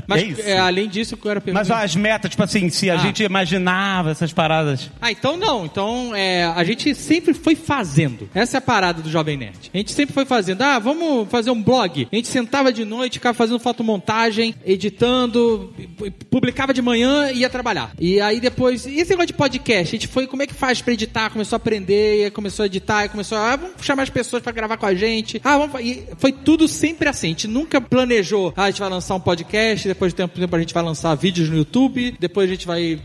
Mas é isso. é, além disso, eu quero Mas perguntar. as metas, tipo assim, se a Ah. gente imaginava essas paradas. Ah, então não. Então é, a gente sempre foi fazendo. Essa é a parada do Jovem Nerd. A gente sempre foi fazendo. Ah, vamos fazer um blog. A gente sentava de noite, ficava fazendo fotomontagem, editando, pu- publicava de manhã e ia trabalhar. E aí depois. E esse negócio de podcast? A gente foi, como é que faz pra editar? Começou a aprender, começou a editar, começou a. Ah, vamos chamar as pessoas pra gravar com a gente. Ah, vamos. E, foi, foi tudo sempre assim. A gente nunca planejou, ah, a gente vai lançar um podcast, depois de tempo, tempo a gente vai lançar vídeos no YouTube, depois a gente vai.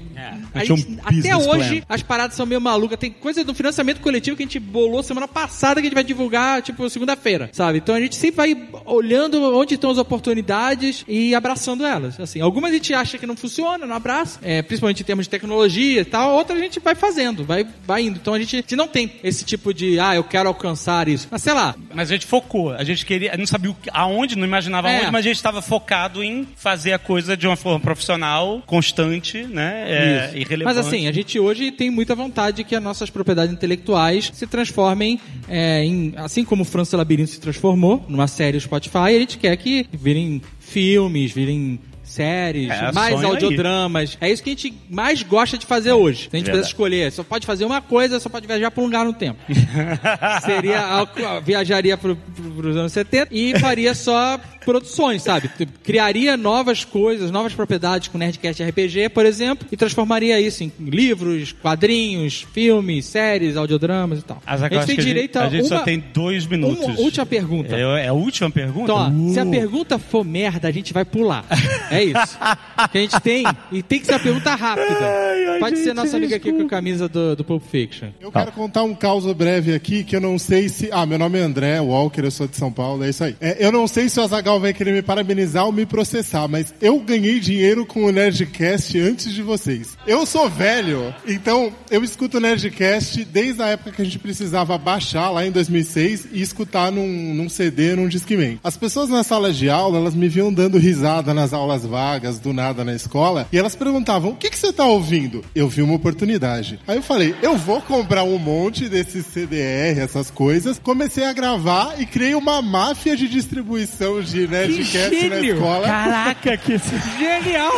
Aí, Tinha um até hoje, plan. as paradas são meio malucas. Tem coisa do financiamento coletivo que a gente bolou semana passada que a gente vai divulgar, tipo, segunda-feira, sabe? Então a gente sempre vai olhando onde estão as oportunidades e abraçando elas. Assim, algumas a gente acha que não funciona, não abraça, é, principalmente em termos de tecnologia e tal, outras a gente vai fazendo, vai, vai indo. Então a gente, a gente não tem esse tipo de, ah, eu quero alcançar isso. Mas sei lá, Mas a gente focou. A gente queria, não sabia aonde, não imaginava É. aonde, mas a gente estava focado em fazer a coisa de uma forma profissional, constante, né? É, e. Mas assim, a gente hoje tem muita vontade que as nossas propriedades intelectuais se transformem é, em. Assim como o França Labirinto se transformou numa série Spotify, a gente quer que virem filmes, virem séries, É, mais sonho aí. audiodramas. É isso que a gente mais gosta de fazer hoje. Se a gente pudesse escolher, só pode fazer uma coisa, só pode viajar para um lugar no tempo. Seria viajaria para os anos 70 e faria só produções, sabe? Criaria novas coisas, novas propriedades com Nerdcast RPG, por exemplo, e transformaria isso em livros, quadrinhos, filmes, séries, audiodramas e tal. Mas a gente tem direito a, a gente uma, só tem dois minutos. uma última pergunta. É, é a última pergunta? Então, ó, se a Uh. pergunta for merda, a gente vai pular. É isso. que a gente tem. E tem que ser uma pergunta rápida. Pode ser nossa amiga aqui com a camisa do, do Pulp Fiction. Eu quero contar um caos breve aqui que eu não sei se. Ah, meu nome é André Walker, eu sou de São Paulo, é isso aí. É, eu não sei se o Azagal vai querer me parabenizar ou me processar, mas eu ganhei dinheiro com o Nerdcast antes de vocês. Eu sou velho, então eu escuto o Nerdcast desde a época que a gente precisava baixar lá em 2006 e escutar num, num CD, num Discman. As pessoas na sala de aula, elas me viam dando risada nas aulas vagas, do nada na escola, e elas perguntavam: o que, que você tá ouvindo? Eu vi uma oportunidade. Aí eu falei: eu vou comprar um monte desses CDR, essas coisas. Comecei a gravar e criei uma máfia de distribuição de Nerdcast na escola. Caraca, que genial!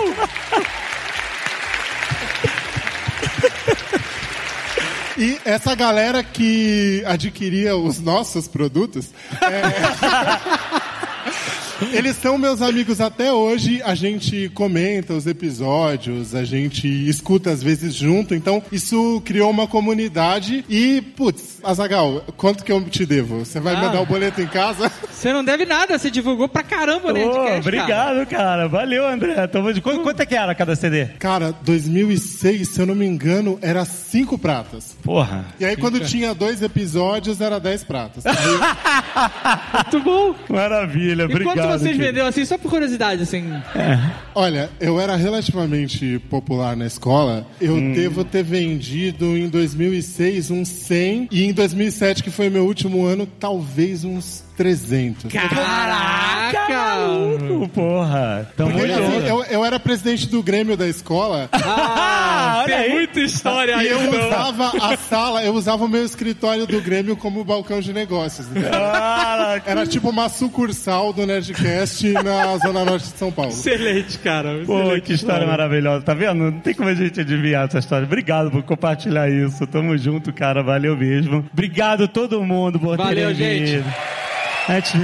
E essa galera que adquiria os nossos produtos. é, Eles são meus amigos até hoje. A gente comenta os episódios, a gente escuta às vezes junto. Então, isso criou uma comunidade. E, putz, Azagal, quanto que eu te devo? Você vai Ah. me dar o boleto em casa? Você não deve nada, você divulgou pra caramba o Nerdcast. cara. obrigado, cara. Valeu, André. Tamo de... Quanto, quanto é que era cada CD? Cara, 2006, se eu não me engano, era cinco pratas. Porra. E aí, quando tinha dois episódios, era 10 pratas. Muito bom. Maravilha, E obrigado. Vocês venderam assim, só por curiosidade, assim? Olha, eu era relativamente popular na escola. Eu devo ter vendido em 2006 uns 100 e em 2007, que foi meu último ano, talvez uns 300. Caraca! maluco, porra. Tamo Porque, assim, eu, eu era presidente do Grêmio da escola. Ah, tem aí. muita história E aí, eu então. usava a sala, eu usava o meu escritório do Grêmio como balcão de negócios. Caraca. Era tipo uma sucursal do Nerdcast na Zona Norte de São Paulo. Excelente, cara. Pô, excelente que história maravilhosa. Tá vendo? Não tem como a gente adivinhar essa história. Obrigado por compartilhar isso. Tamo junto, cara. Valeu mesmo. Obrigado todo mundo por Valeu, gente. vindo. A gente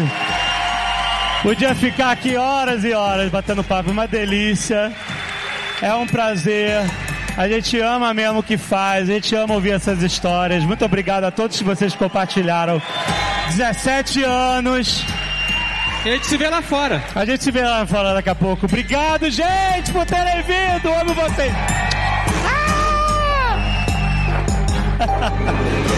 podia ficar aqui horas e horas batendo papo. Uma delícia. É um prazer. A gente ama mesmo o que faz. A gente ama ouvir essas histórias. Muito obrigado a todos que vocês compartilharam. 17 anos. E a gente se vê lá fora. A gente se vê lá fora daqui a pouco. Obrigado, gente, por terem vindo. Amo vocês. Ah!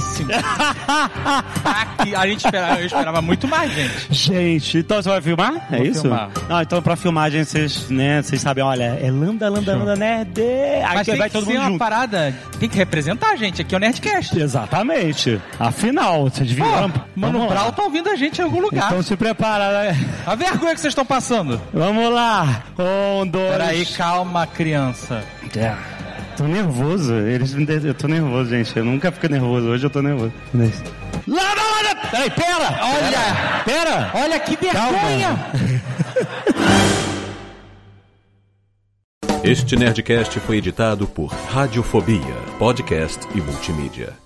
Fraqui... A gente esperava, eu esperava muito mais, gente. Gente, então você vai filmar? É Vou isso? filmar. Não, então pra filmagem vocês, né, vocês sabem, olha, é lambda, lambda, lambda, nerd. Aí Mas tem vai que todo ser mundo uma junto. parada, tem que representar a gente. Aqui é o Nerdcast. Exatamente. Afinal, vocês Pô, viram? Mano Vamos lá. Brau tá ouvindo a gente em algum lugar. Então se prepara, né? A vergonha que vocês estão passando. Vamos lá. Um, dois. Peraí, calma, criança. É. Tô nervoso. Eles me. Eu tô nervoso, gente. Eu nunca fico nervoso. Hoje eu tô nervoso. Lá na hora! Peraí, pera! Olha! Pera! Olha que vergonha! este Nerdcast foi editado por Radiofobia, podcast e multimídia.